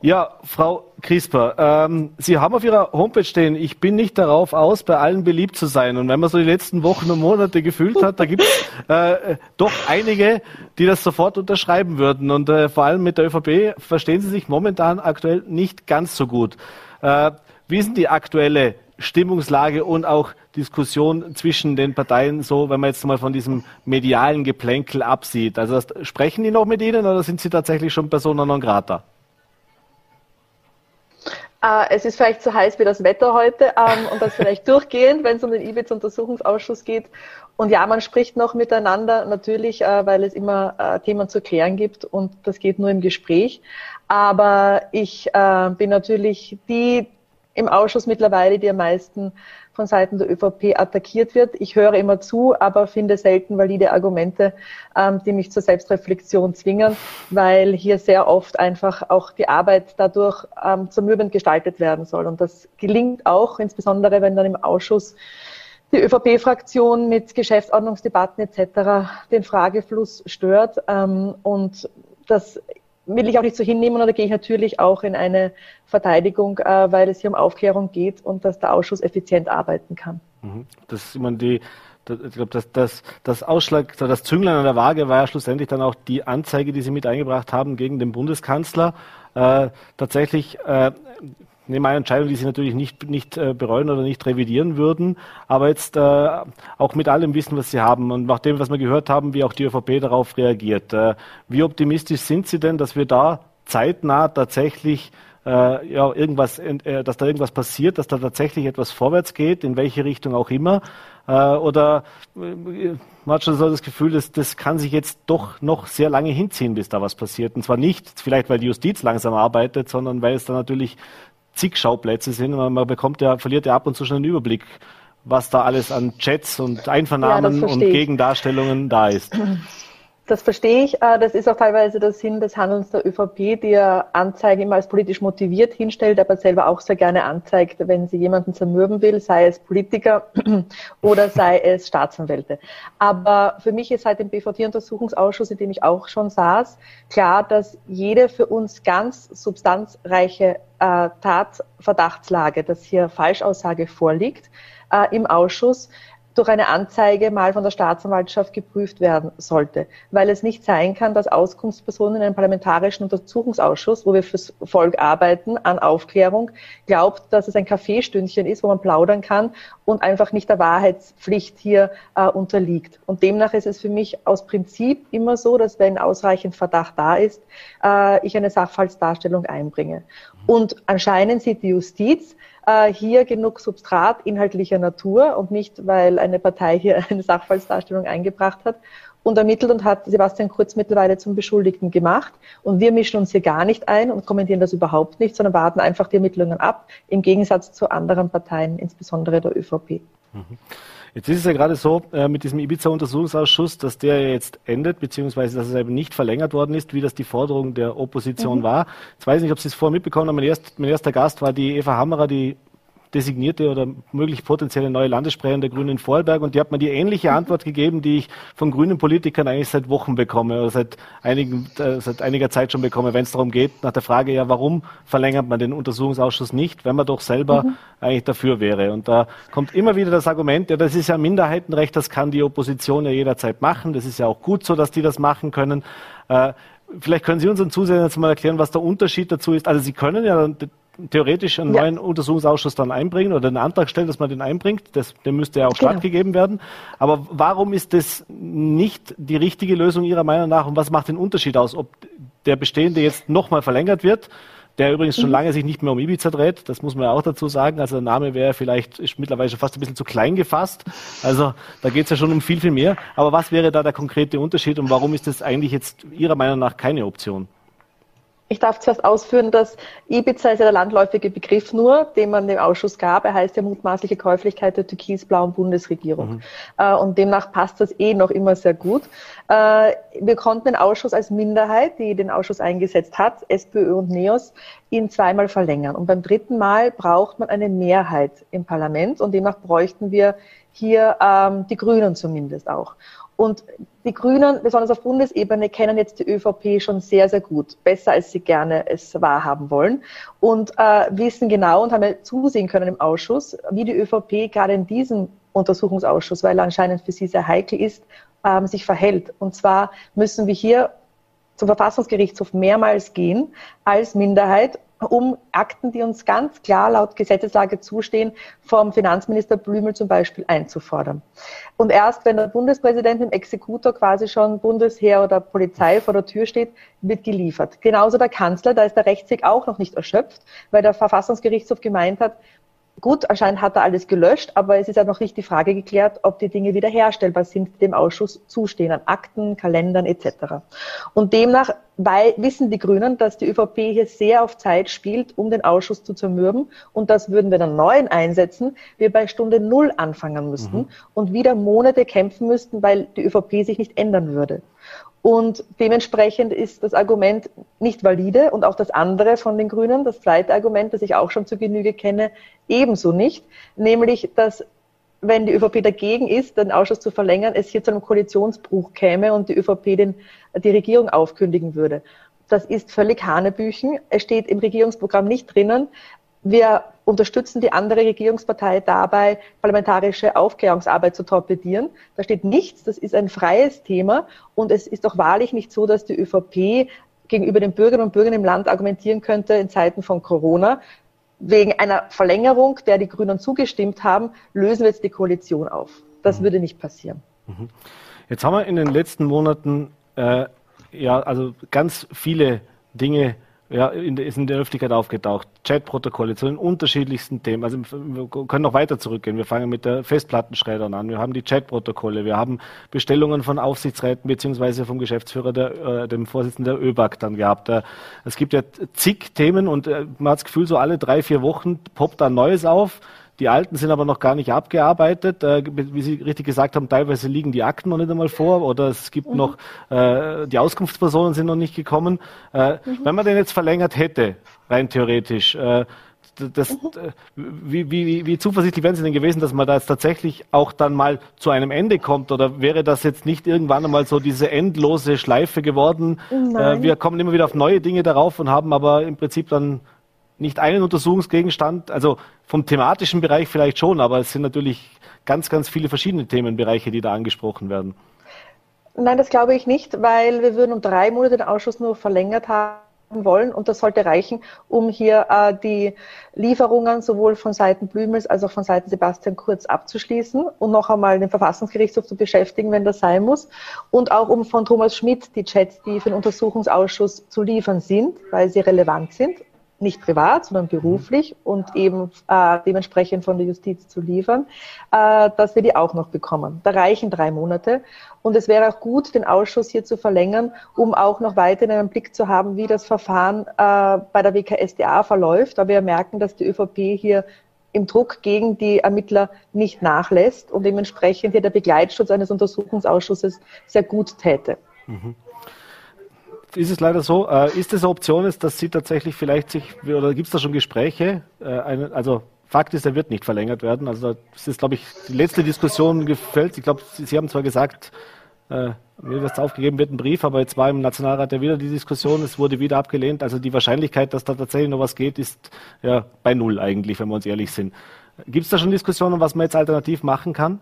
Ja, Frau Crisper, ähm, Sie haben auf Ihrer Homepage stehen, ich bin nicht darauf aus, bei allen beliebt zu sein. Und wenn man so die letzten Wochen und Monate gefühlt hat, da gibt es äh, doch einige, die das sofort unterschreiben würden. Und äh, vor allem mit der ÖVP verstehen Sie sich momentan aktuell nicht ganz so gut. Äh, wie ist denn die aktuelle Stimmungslage und auch Diskussion zwischen den Parteien so, wenn man jetzt mal von diesem medialen Geplänkel absieht? Also sprechen die noch mit Ihnen oder sind Sie tatsächlich schon persona non grata? Uh, es ist vielleicht zu heiß wie das Wetter heute um, ähm, und das vielleicht [laughs] durchgehend, wenn es um den IBIZ-Untersuchungsausschuss geht. Und ja, man spricht noch miteinander, natürlich, uh, weil es immer uh, Themen zu klären gibt und das geht nur im Gespräch. Aber ich bin natürlich die im Ausschuss mittlerweile, die am meisten von Seiten der ÖVP attackiert wird. Ich höre immer zu, aber finde selten valide Argumente, ähm, die mich zur Selbstreflexion zwingen, weil hier sehr oft einfach auch die Arbeit dadurch ähm, zermürbend gestaltet werden soll. Und das gelingt auch, insbesondere wenn dann im Ausschuss die ÖVP-Fraktion mit Geschäftsordnungsdebatten etc. den Fragefluss stört. Ähm, und das will ich auch nicht so hinnehmen oder gehe ich natürlich auch in eine Verteidigung, äh, weil es hier um Aufklärung geht und dass der Ausschuss effizient arbeiten kann. Mhm. Das ist immer die, ich glaube, das, das, das Ausschlag, das Zünglein an der Waage war ja schlussendlich dann auch die Anzeige, die Sie mit eingebracht haben gegen den Bundeskanzler. Äh, tatsächlich äh, eine meine Entscheidung, die Sie natürlich nicht, nicht äh, bereuen oder nicht revidieren würden. Aber jetzt äh, auch mit allem Wissen, was Sie haben und nach dem, was wir gehört haben, wie auch die ÖVP darauf reagiert. Äh, wie optimistisch sind Sie denn, dass wir da zeitnah tatsächlich äh, ja, irgendwas, äh, dass da irgendwas passiert, dass da tatsächlich etwas vorwärts geht, in welche Richtung auch immer? Oder man hat schon so das Gefühl, dass das kann sich jetzt doch noch sehr lange hinziehen, bis da was passiert. Und zwar nicht vielleicht, weil die Justiz langsam arbeitet, sondern weil es da natürlich zig Schauplätze sind. Man, man bekommt ja, verliert ja ab und zu schon einen Überblick, was da alles an Chats und Einvernahmen ja, und Gegendarstellungen da ist. [clears throat] Das verstehe ich. Äh, das ist auch teilweise der Sinn des Handelns der ÖVP, die ja Anzeigen immer als politisch motiviert hinstellt, aber selber auch sehr gerne anzeigt, wenn sie jemanden zermürben will, sei es Politiker [clears throat] oder sei es Staatsanwälte. Aber für mich ist seit dem BVT-Untersuchungsausschuss, in dem ich auch schon saß, klar, dass jede für uns ganz substanzreiche äh, Tatverdachtslage, dass hier Falschaussage vorliegt, äh, im Ausschuss durch eine Anzeige mal von der Staatsanwaltschaft geprüft werden sollte. Weil es nicht sein kann, dass Auskunftspersonen in einem parlamentarischen Untersuchungsausschuss, wo wir fürs Volk arbeiten, an Aufklärung, glaubt, dass es ein Kaffeestündchen ist, wo man plaudern kann und einfach nicht der Wahrheitspflicht hier äh, unterliegt. Und demnach ist es für mich aus Prinzip immer so, dass wenn ausreichend Verdacht da ist, äh, ich eine Sachverhaltsdarstellung einbringe. Und anscheinend sieht die Justiz äh, hier genug Substrat inhaltlicher Natur und nicht, weil eine Partei hier [laughs] eine Sachverhaltsdarstellung eingebracht hat und ermittelt und hat Sebastian Kurz mittlerweile zum Beschuldigten gemacht. Und wir mischen uns hier gar nicht ein und kommentieren das überhaupt nicht, sondern warten einfach die Ermittlungen ab, im Gegensatz zu anderen Parteien, insbesondere der ÖVP. Mhm. Jetzt ist es ja gerade so äh, mit diesem Ibiza-Untersuchungsausschuss, dass der jetzt endet, beziehungsweise dass es eben nicht verlängert worden ist, wie das die Forderung der Opposition mhm. war. Jetzt weiß ich nicht, ob Sie es vorher mitbekommen haben. Mein, erst, mein erster Gast war die Eva Hammerer, die designierte oder möglich potenzielle neue Landessprecherin der Grünen in Vorarlberg und die hat mir die ähnliche Antwort gegeben, die ich von grünen Politikern eigentlich seit Wochen bekomme oder seit, einigen, äh, seit einiger Zeit schon bekomme, wenn es darum geht, nach der Frage, ja, warum verlängert man den Untersuchungsausschuss nicht, wenn man doch selber mhm. eigentlich dafür wäre. Und da kommt immer wieder das Argument, ja, das ist ja Minderheitenrecht, das kann die Opposition ja jederzeit machen, das ist ja auch gut so, dass die das machen können. Äh, Vielleicht können Sie unseren Zusehern jetzt mal erklären, was der Unterschied dazu ist. Also Sie können ja theoretisch einen ja. neuen Untersuchungsausschuss dann einbringen oder einen Antrag stellen, dass man den einbringt. Das, dem müsste ja auch genau. stattgegeben werden. Aber warum ist das nicht die richtige Lösung Ihrer Meinung nach und was macht den Unterschied aus, ob der bestehende jetzt nochmal verlängert wird? der übrigens schon mhm. lange sich nicht mehr um Ibiza dreht, das muss man ja auch dazu sagen. Also der Name wäre vielleicht ist mittlerweile fast ein bisschen zu klein gefasst. Also da geht es ja schon um viel, viel mehr. Aber was wäre da der konkrete Unterschied und warum ist das eigentlich jetzt Ihrer Meinung nach keine Option? Ich darf zuerst ausführen, dass Ibiza ist ja der landläufige Begriff nur, den man dem Ausschuss gab. Er heißt ja mutmaßliche Käuflichkeit der türkis-blauen Bundesregierung. Mhm. Äh, und demnach passt das eh noch immer sehr gut. Äh, wir konnten den Ausschuss als Minderheit, die den Ausschuss eingesetzt hat, SPÖ und NEOS, ihn zweimal verlängern. Und beim dritten Mal braucht man eine Mehrheit im Parlament und demnach bräuchten wir hier ähm, die Grünen zumindest auch. Und die Grünen, besonders auf Bundesebene, kennen jetzt die ÖVP schon sehr, sehr gut, besser als sie gerne es wahrhaben wollen und äh, wissen genau und haben ja zusehen können im Ausschuss, wie die ÖVP gerade in diesem Untersuchungsausschuss, weil er anscheinend für sie sehr heikel ist, ähm, sich verhält. Und zwar müssen wir hier zum Verfassungsgerichtshof mehrmals gehen als Minderheit um Akten, die uns ganz klar laut Gesetzeslage zustehen, vom Finanzminister Blümel zum Beispiel einzufordern. Und erst wenn der Bundespräsident im Exekutor quasi schon Bundesheer oder Polizei vor der Tür steht, wird geliefert. Genauso der Kanzler, da ist der Rechtsweg auch noch nicht erschöpft, weil der Verfassungsgerichtshof gemeint hat, Gut, anscheinend hat er alles gelöscht, aber es ist ja noch nicht die Frage geklärt, ob die Dinge wiederherstellbar sind, die dem Ausschuss zustehen, an Akten, Kalendern etc. Und demnach wissen die Grünen, dass die ÖVP hier sehr auf Zeit spielt, um den Ausschuss zu zermürben. Und das würden wir dann neuen einsetzen, wir bei Stunde Null anfangen müssten mhm. und wieder Monate kämpfen müssten, weil die ÖVP sich nicht ändern würde. Und dementsprechend ist das Argument nicht valide und auch das andere von den Grünen, das zweite Argument, das ich auch schon zur Genüge kenne, ebenso nicht, nämlich dass wenn die ÖVP dagegen ist, den Ausschuss zu verlängern, es hier zu einem Koalitionsbruch käme und die ÖVP den, die Regierung aufkündigen würde. Das ist völlig Hanebüchen. Es steht im Regierungsprogramm nicht drinnen. Wir unterstützen die andere Regierungspartei dabei, parlamentarische Aufklärungsarbeit zu torpedieren. Da steht nichts, das ist ein freies Thema und es ist doch wahrlich nicht so, dass die ÖVP gegenüber den Bürgerinnen und Bürgern im Land argumentieren könnte in Zeiten von Corona. Wegen einer Verlängerung, der die Grünen zugestimmt haben, lösen wir jetzt die Koalition auf. Das mhm. würde nicht passieren. Mhm. Jetzt haben wir in den letzten Monaten äh, ja also ganz viele Dinge ja, in der, ist in der Öffentlichkeit aufgetaucht. Chatprotokolle zu den unterschiedlichsten Themen. Also wir können noch weiter zurückgehen. Wir fangen mit der Festplattenschreddern an. Wir haben die Chatprotokolle. Wir haben Bestellungen von Aufsichtsräten beziehungsweise vom Geschäftsführer, der, äh, dem Vorsitzenden der ÖBAG dann gehabt. Äh, es gibt ja zig Themen und äh, man hat das Gefühl, so alle drei, vier Wochen poppt da Neues auf. Die alten sind aber noch gar nicht abgearbeitet. Äh, wie Sie richtig gesagt haben, teilweise liegen die Akten noch nicht einmal vor oder es gibt mhm. noch, äh, die Auskunftspersonen sind noch nicht gekommen. Äh, mhm. Wenn man den jetzt verlängert hätte, rein theoretisch, äh, das, mhm. Wie, wie, wie zuversichtlich wären Sie denn gewesen, dass man da jetzt tatsächlich auch dann mal zu einem Ende kommt? Oder wäre das jetzt nicht irgendwann einmal so diese endlose Schleife geworden? Äh, wir kommen immer wieder auf neue Dinge darauf und haben aber im Prinzip dann nicht einen Untersuchungsgegenstand, also vom thematischen Bereich vielleicht schon, aber es sind natürlich ganz, ganz viele verschiedene Themenbereiche, die da angesprochen werden. Nein, das glaube ich nicht, weil wir würden um drei Monate den Ausschuss nur verlängert haben wollen und das sollte reichen, um hier äh, die Lieferungen sowohl von Seiten Blümels als auch von Seiten Sebastian Kurz abzuschließen und noch einmal den Verfassungsgerichtshof zu beschäftigen, wenn das sein muss und auch um von Thomas Schmidt die Chats, die für den Untersuchungsausschuss zu liefern sind, weil sie relevant sind nicht privat, sondern beruflich und eben äh, dementsprechend von der Justiz zu liefern, äh, dass wir die auch noch bekommen. Da reichen drei Monate. Und es wäre auch gut, den Ausschuss hier zu verlängern, um auch noch weiter einen Blick zu haben, wie das Verfahren äh, bei der WKSDA verläuft. Aber wir merken, dass die ÖVP hier im Druck gegen die Ermittler nicht nachlässt und dementsprechend hier der Begleitschutz eines Untersuchungsausschusses sehr gut täte. Mhm ist es leider so. Äh, ist es eine Option, dass Sie tatsächlich vielleicht sich, oder gibt es da schon Gespräche? Äh, eine, also Fakt ist, er wird nicht verlängert werden. Also das ist, glaube ich, die letzte Diskussion gefällt. Ich glaube, Sie, Sie, haben zwar gesagt, äh, mir wird aufgegeben, wird ein Brief, aber jetzt war im Nationalrat ja wieder die Diskussion, es wurde wieder abgelehnt. Also die Wahrscheinlichkeit, dass da tatsächlich noch was geht, ist ja bei null eigentlich, wenn wir uns ehrlich sind. Gibt es da schon Diskussionen, was man jetzt alternativ machen kann?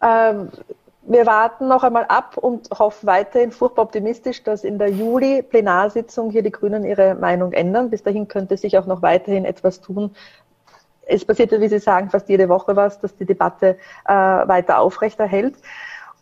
Ähm, wir warten noch einmal ab und hoffen weiterhin furchtbar optimistisch, dass in der Juli-Plenarsitzung hier die Grünen ihre Meinung ändern. Bis dahin könnte sich auch noch weiterhin etwas tun. Es passiert ja, wie Sie sagen, fast jede Woche was, dass die Debatte äh, weiter aufrechterhält.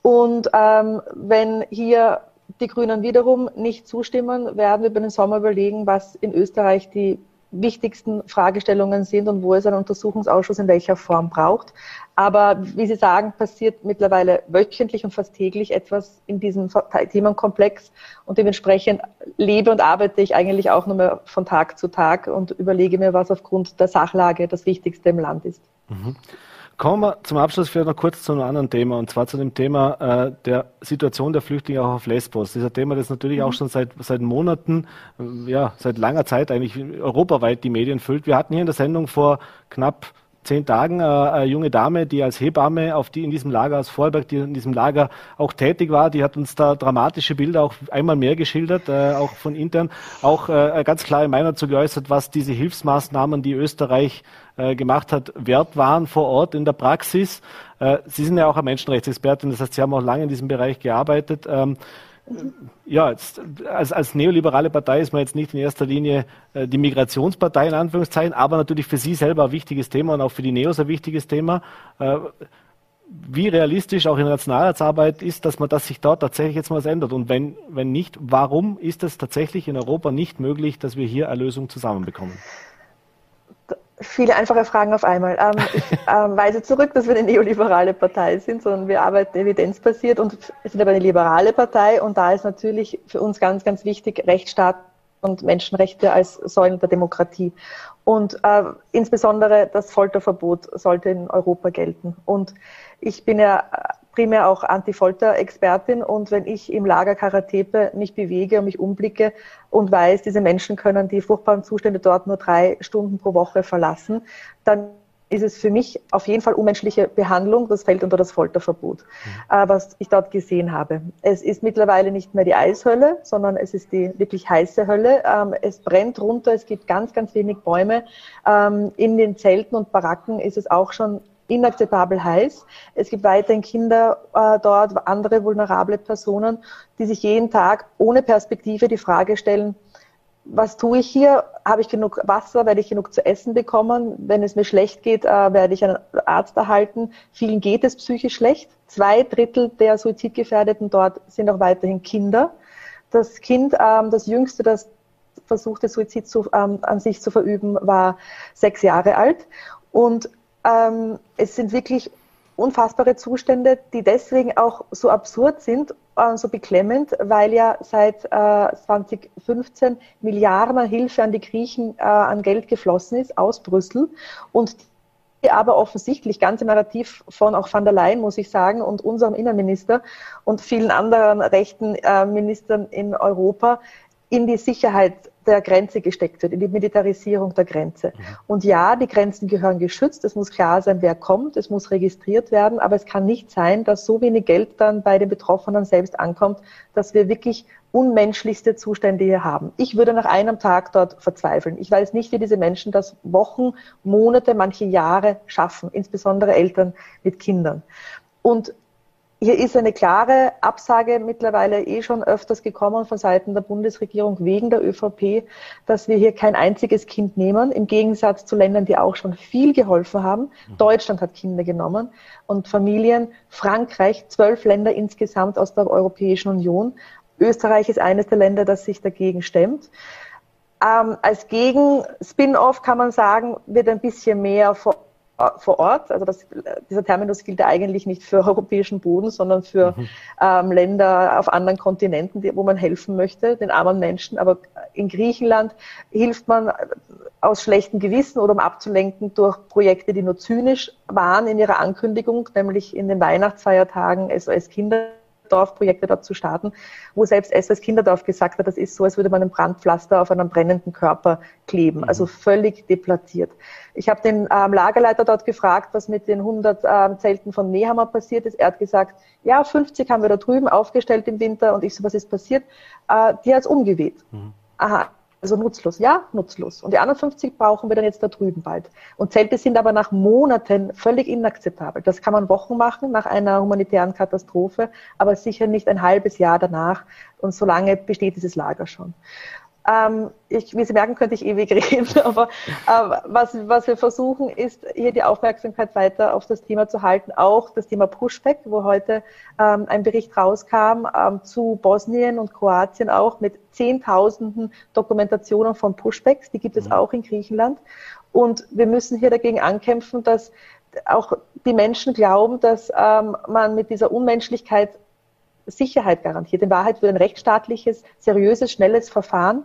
Und ähm, wenn hier die Grünen wiederum nicht zustimmen, werden wir über den Sommer überlegen, was in Österreich die wichtigsten Fragestellungen sind und wo es einen Untersuchungsausschuss in welcher Form braucht. Aber wie Sie sagen, passiert mittlerweile wöchentlich und fast täglich etwas in diesem Themenkomplex und dementsprechend lebe und arbeite ich eigentlich auch nur mehr von Tag zu Tag und überlege mir, was aufgrund der Sachlage das Wichtigste im Land ist. Mhm. Kommen wir zum Abschluss vielleicht noch kurz zu einem anderen Thema, und zwar zu dem Thema äh, der Situation der Flüchtlinge auch auf Lesbos. Dieser Thema, das natürlich auch mhm. schon seit, seit Monaten, äh, ja, seit langer Zeit eigentlich europaweit die Medien füllt. Wir hatten hier in der Sendung vor knapp zehn Tagen äh, eine junge Dame, die als Hebamme auf die in diesem Lager aus Vorarlberg, die in diesem Lager auch tätig war, die hat uns da dramatische Bilder auch einmal mehr geschildert, äh, auch von intern, auch äh, ganz klare Meinung dazu geäußert, was diese Hilfsmaßnahmen, die Österreich gemacht hat, wert waren vor Ort in der Praxis. Äh, Sie sind ja auch eine Menschenrechtsexpertin, das heißt, Sie haben auch lange in diesem Bereich gearbeitet. Ähm, ja, jetzt, als, als neoliberale Partei ist man jetzt nicht in erster Linie äh, die Migrationspartei in Anführungszeichen, aber natürlich für Sie selber ein wichtiges Thema und auch für die Neos ein wichtiges Thema. Äh, wie realistisch auch in der Nationalratsarbeit ist, dass man das sich dort tatsächlich jetzt mal was ändert? Und wenn, wenn nicht, warum ist es tatsächlich in Europa nicht möglich, dass wir hier eine Lösung zusammenbekommen? Viele einfache Fragen auf einmal. Ähm, ich ähm, weise zurück, dass wir eine neoliberale Partei sind, sondern wir arbeiten evidenzbasiert und sind aber eine liberale Partei und da ist natürlich für uns ganz, ganz wichtig Rechtsstaat und Menschenrechte als Säulen der Demokratie. Und äh, insbesondere das Folterverbot sollte in Europa gelten. Und ich bin ja primär auch Anti-Folter-Expertin und wenn ich im Lager Karatepe mich bewege und mich umblicke und weiß, diese Menschen können die furchtbaren Zustände dort nur drei Stunden pro Woche verlassen, dann ist es für mich auf jeden Fall unmenschliche Behandlung. Das fällt unter das Folterverbot, mhm. äh, was ich dort gesehen habe. Es ist mittlerweile nicht mehr die Eishölle, sondern es ist die wirklich heiße Hölle. Ähm, es brennt runter, es gibt ganz, ganz wenig Bäume. Ähm, in den Zelten und Baracken ist es auch schon inakzeptabel heiß. Es gibt weiterhin Kinder äh, dort, andere vulnerable Personen, die sich jeden Tag ohne Perspektive die Frage stellen, was tue ich hier? Habe ich genug Wasser? Werde ich genug zu essen bekommen? Wenn es mir schlecht geht, äh, werde ich einen Arzt erhalten. Vielen geht es psychisch schlecht. Zwei Drittel der Suizidgefährdeten dort sind auch weiterhin Kinder. Das Kind, ähm, das jüngste, das versuchte Suizid zu, ähm, an sich zu verüben, war sechs Jahre alt. Und ähm, es sind wirklich unfassbare Zustände, die deswegen auch so absurd sind, äh, so beklemmend, weil ja seit äh, 2015 Milliarden Hilfe an die Griechen äh, an Geld geflossen ist aus Brüssel und die aber offensichtlich ganze Narrativ von auch van der Leyen, muss ich sagen, und unserem Innenminister und vielen anderen rechten äh, Ministern in Europa in die Sicherheit der Grenze gesteckt wird, in die Militarisierung der Grenze. Mhm. Und ja, die Grenzen gehören geschützt. Es muss klar sein, wer kommt. Es muss registriert werden. Aber es kann nicht sein, dass so wenig Geld dann bei den Betroffenen selbst ankommt, dass wir wirklich unmenschlichste Zustände hier haben. Ich würde nach einem Tag dort verzweifeln. Ich weiß nicht, wie diese Menschen das Wochen, Monate, manche Jahre schaffen, insbesondere Eltern mit Kindern. Und hier ist eine klare Absage mittlerweile eh schon öfters gekommen von Seiten der Bundesregierung wegen der ÖVP, dass wir hier kein einziges Kind nehmen, im Gegensatz zu Ländern, die auch schon viel geholfen haben. Mhm. Deutschland hat Kinder genommen und Familien, Frankreich, zwölf Länder insgesamt aus der Europäischen Union. Österreich ist eines der Länder, das sich dagegen stemmt. Ähm, als Gegen-Spin-off kann man sagen, wird ein bisschen mehr vor vor Ort. Also das, dieser Terminus gilt ja eigentlich nicht für [laughs] europäischen Boden, sondern für mhm. ähm, Länder auf anderen Kontinenten, die, wo man helfen möchte, den armen Menschen. Aber in Griechenland hilft man aus schlechtem Gewissen oder um abzulenken durch Projekte, die nur zynisch waren in ihrer Ankündigung, nämlich in den Weihnachtsfeiertagen SOS Kinder Dorfprojekte dort zu starten, wo selbst SOS Kinderdorf gesagt hat, das ist so, als würde man ein Brandpflaster auf einem brennenden Körper kleben. Also mhm. völlig deplatziert. Ich habe den ähm, Lagerleiter dort gefragt, was mit den 100 ähm, Zelten von Nehammer passiert ist. Er hat gesagt, ja, 50 haben wir da drüben aufgestellt im Winter. Und ich so, was ist passiert? Äh, die hat es umgeweht. Mhm. Aha, also nutzlos, ja, nutzlos. Und die anderen 50 brauchen wir dann jetzt da drüben bald. Und Zelte sind aber nach Monaten völlig inakzeptabel. Das kann man Wochen machen nach einer humanitären Katastrophe, aber sicher nicht ein halbes Jahr danach. Und so lange besteht dieses Lager schon. Ähm, ich, wie Sie merken, könnte ich ewig [laughs] reden, aber äh, was, was wir versuchen, ist, hier die Aufmerksamkeit weiter auf das Thema zu halten, auch das Thema Pushback, wo heute ähm, ein Bericht rauskam ähm, zu Bosnien und Kroatien auch mit Zehntausenden Dokumentationen von Pushbacks, die gibt es mhm. auch in Griechenland. Und wir müssen hier dagegen ankämpfen, dass auch die Menschen glauben, dass ähm, man mit dieser Unmenschlichkeit Sicherheit garantiert. In Wahrheit wird ein rechtsstaatliches, seriöses, schnelles Verfahren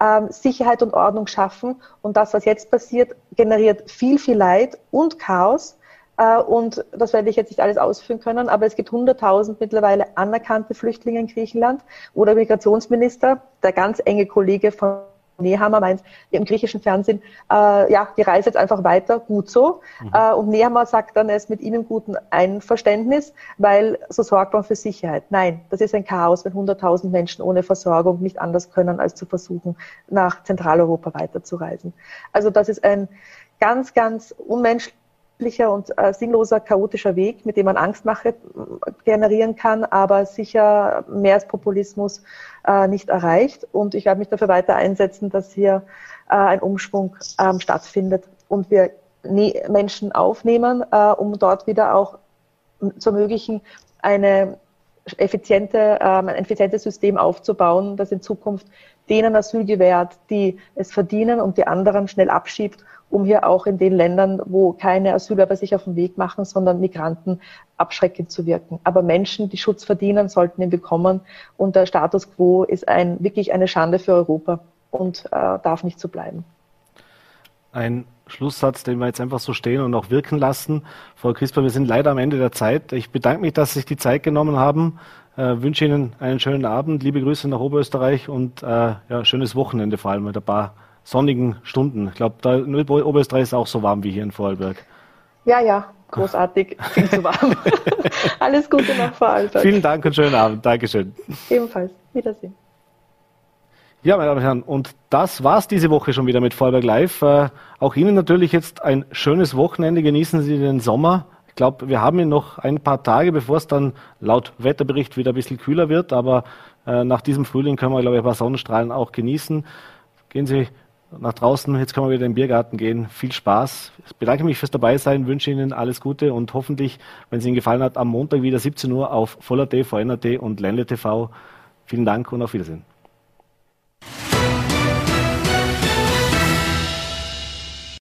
ähm, Sicherheit und Ordnung schaffen. Und das, was jetzt passiert, generiert viel, viel Leid und Chaos. Äh, und das werde ich jetzt nicht alles ausführen können, aber es gibt 100.000 mittlerweile anerkannte Flüchtlinge in Griechenland, wo der Migrationsminister, der ganz enge Kollege von Nehammer meint im griechischen Fernsehen, äh, ja, die Reise jetzt einfach weiter, gut so. Mhm. Äh, und Nehammer sagt dann, er ist mit ihnen guten Einverständnis, weil so sorgt man für Sicherheit. Nein, das ist ein Chaos, wenn 100.000 Menschen ohne Versorgung nicht anders können, als zu versuchen, nach Zentraleuropa weiterzureisen. Also das ist ein ganz, ganz unmenschliches und äh, sinnloser, chaotischer Weg, mit dem man Angstmache generieren kann, aber sicher mehr als Populismus äh, nicht erreicht. Und ich werde mich dafür weiter einsetzen, dass hier äh, ein Umschwung ähm, stattfindet und wir ne Menschen aufnehmen, äh, um dort wieder auch zu ermöglichen, eine effiziente, ähm, ein effizientes System aufzubauen, das in Zukunft denen Asyl gewährt, die es verdienen und die anderen schnell abschiebt um hier auch in den Ländern, wo keine Asylwerber sich auf den Weg machen, sondern Migranten abschreckend zu wirken. Aber Menschen, die Schutz verdienen, sollten ihn bekommen. Und der Status quo ist ein, wirklich eine Schande für Europa und äh, darf nicht so bleiben. Ein Schlusssatz, den wir jetzt einfach so stehen und auch wirken lassen. Frau Crisper, wir sind leider am Ende der Zeit. Ich bedanke mich, dass Sie sich die Zeit genommen haben. Äh, wünsche Ihnen einen schönen Abend, liebe Grüße nach Oberösterreich und äh, ja, schönes Wochenende vor allem mit ein paar sonnigen Stunden. Ich glaube, da Oberösterreich ist auch so warm wie hier in Vorarlberg. Ja, ja, großartig, [laughs] viel zu warm. [laughs] Alles Gute nach Vorarlberg. Vielen Dank und schönen Abend. Dankeschön. Ebenfalls. Wiedersehen. Ja, meine Damen und Herren, und das war's diese Woche schon wieder mit Vorarlberg Live. Äh, auch Ihnen natürlich jetzt ein schönes Wochenende. Genießen Sie den Sommer. Ich glaube, wir haben ihn noch ein paar Tage, bevor es dann laut Wetterbericht wieder ein bisschen kühler wird. Aber äh, nach diesem Frühling können wir, glaube ich, ein paar Sonnenstrahlen auch genießen. Gehen Sie nach draußen. Jetzt können wir wieder in den Biergarten gehen. Viel Spaß. Ich bedanke mich fürs Dabeisein, wünsche Ihnen alles Gute und hoffentlich, wenn es Ihnen gefallen hat, am Montag wieder 17 Uhr auf Voller.t, VNRT und Ländle TV. Vielen Dank und auf Wiedersehen.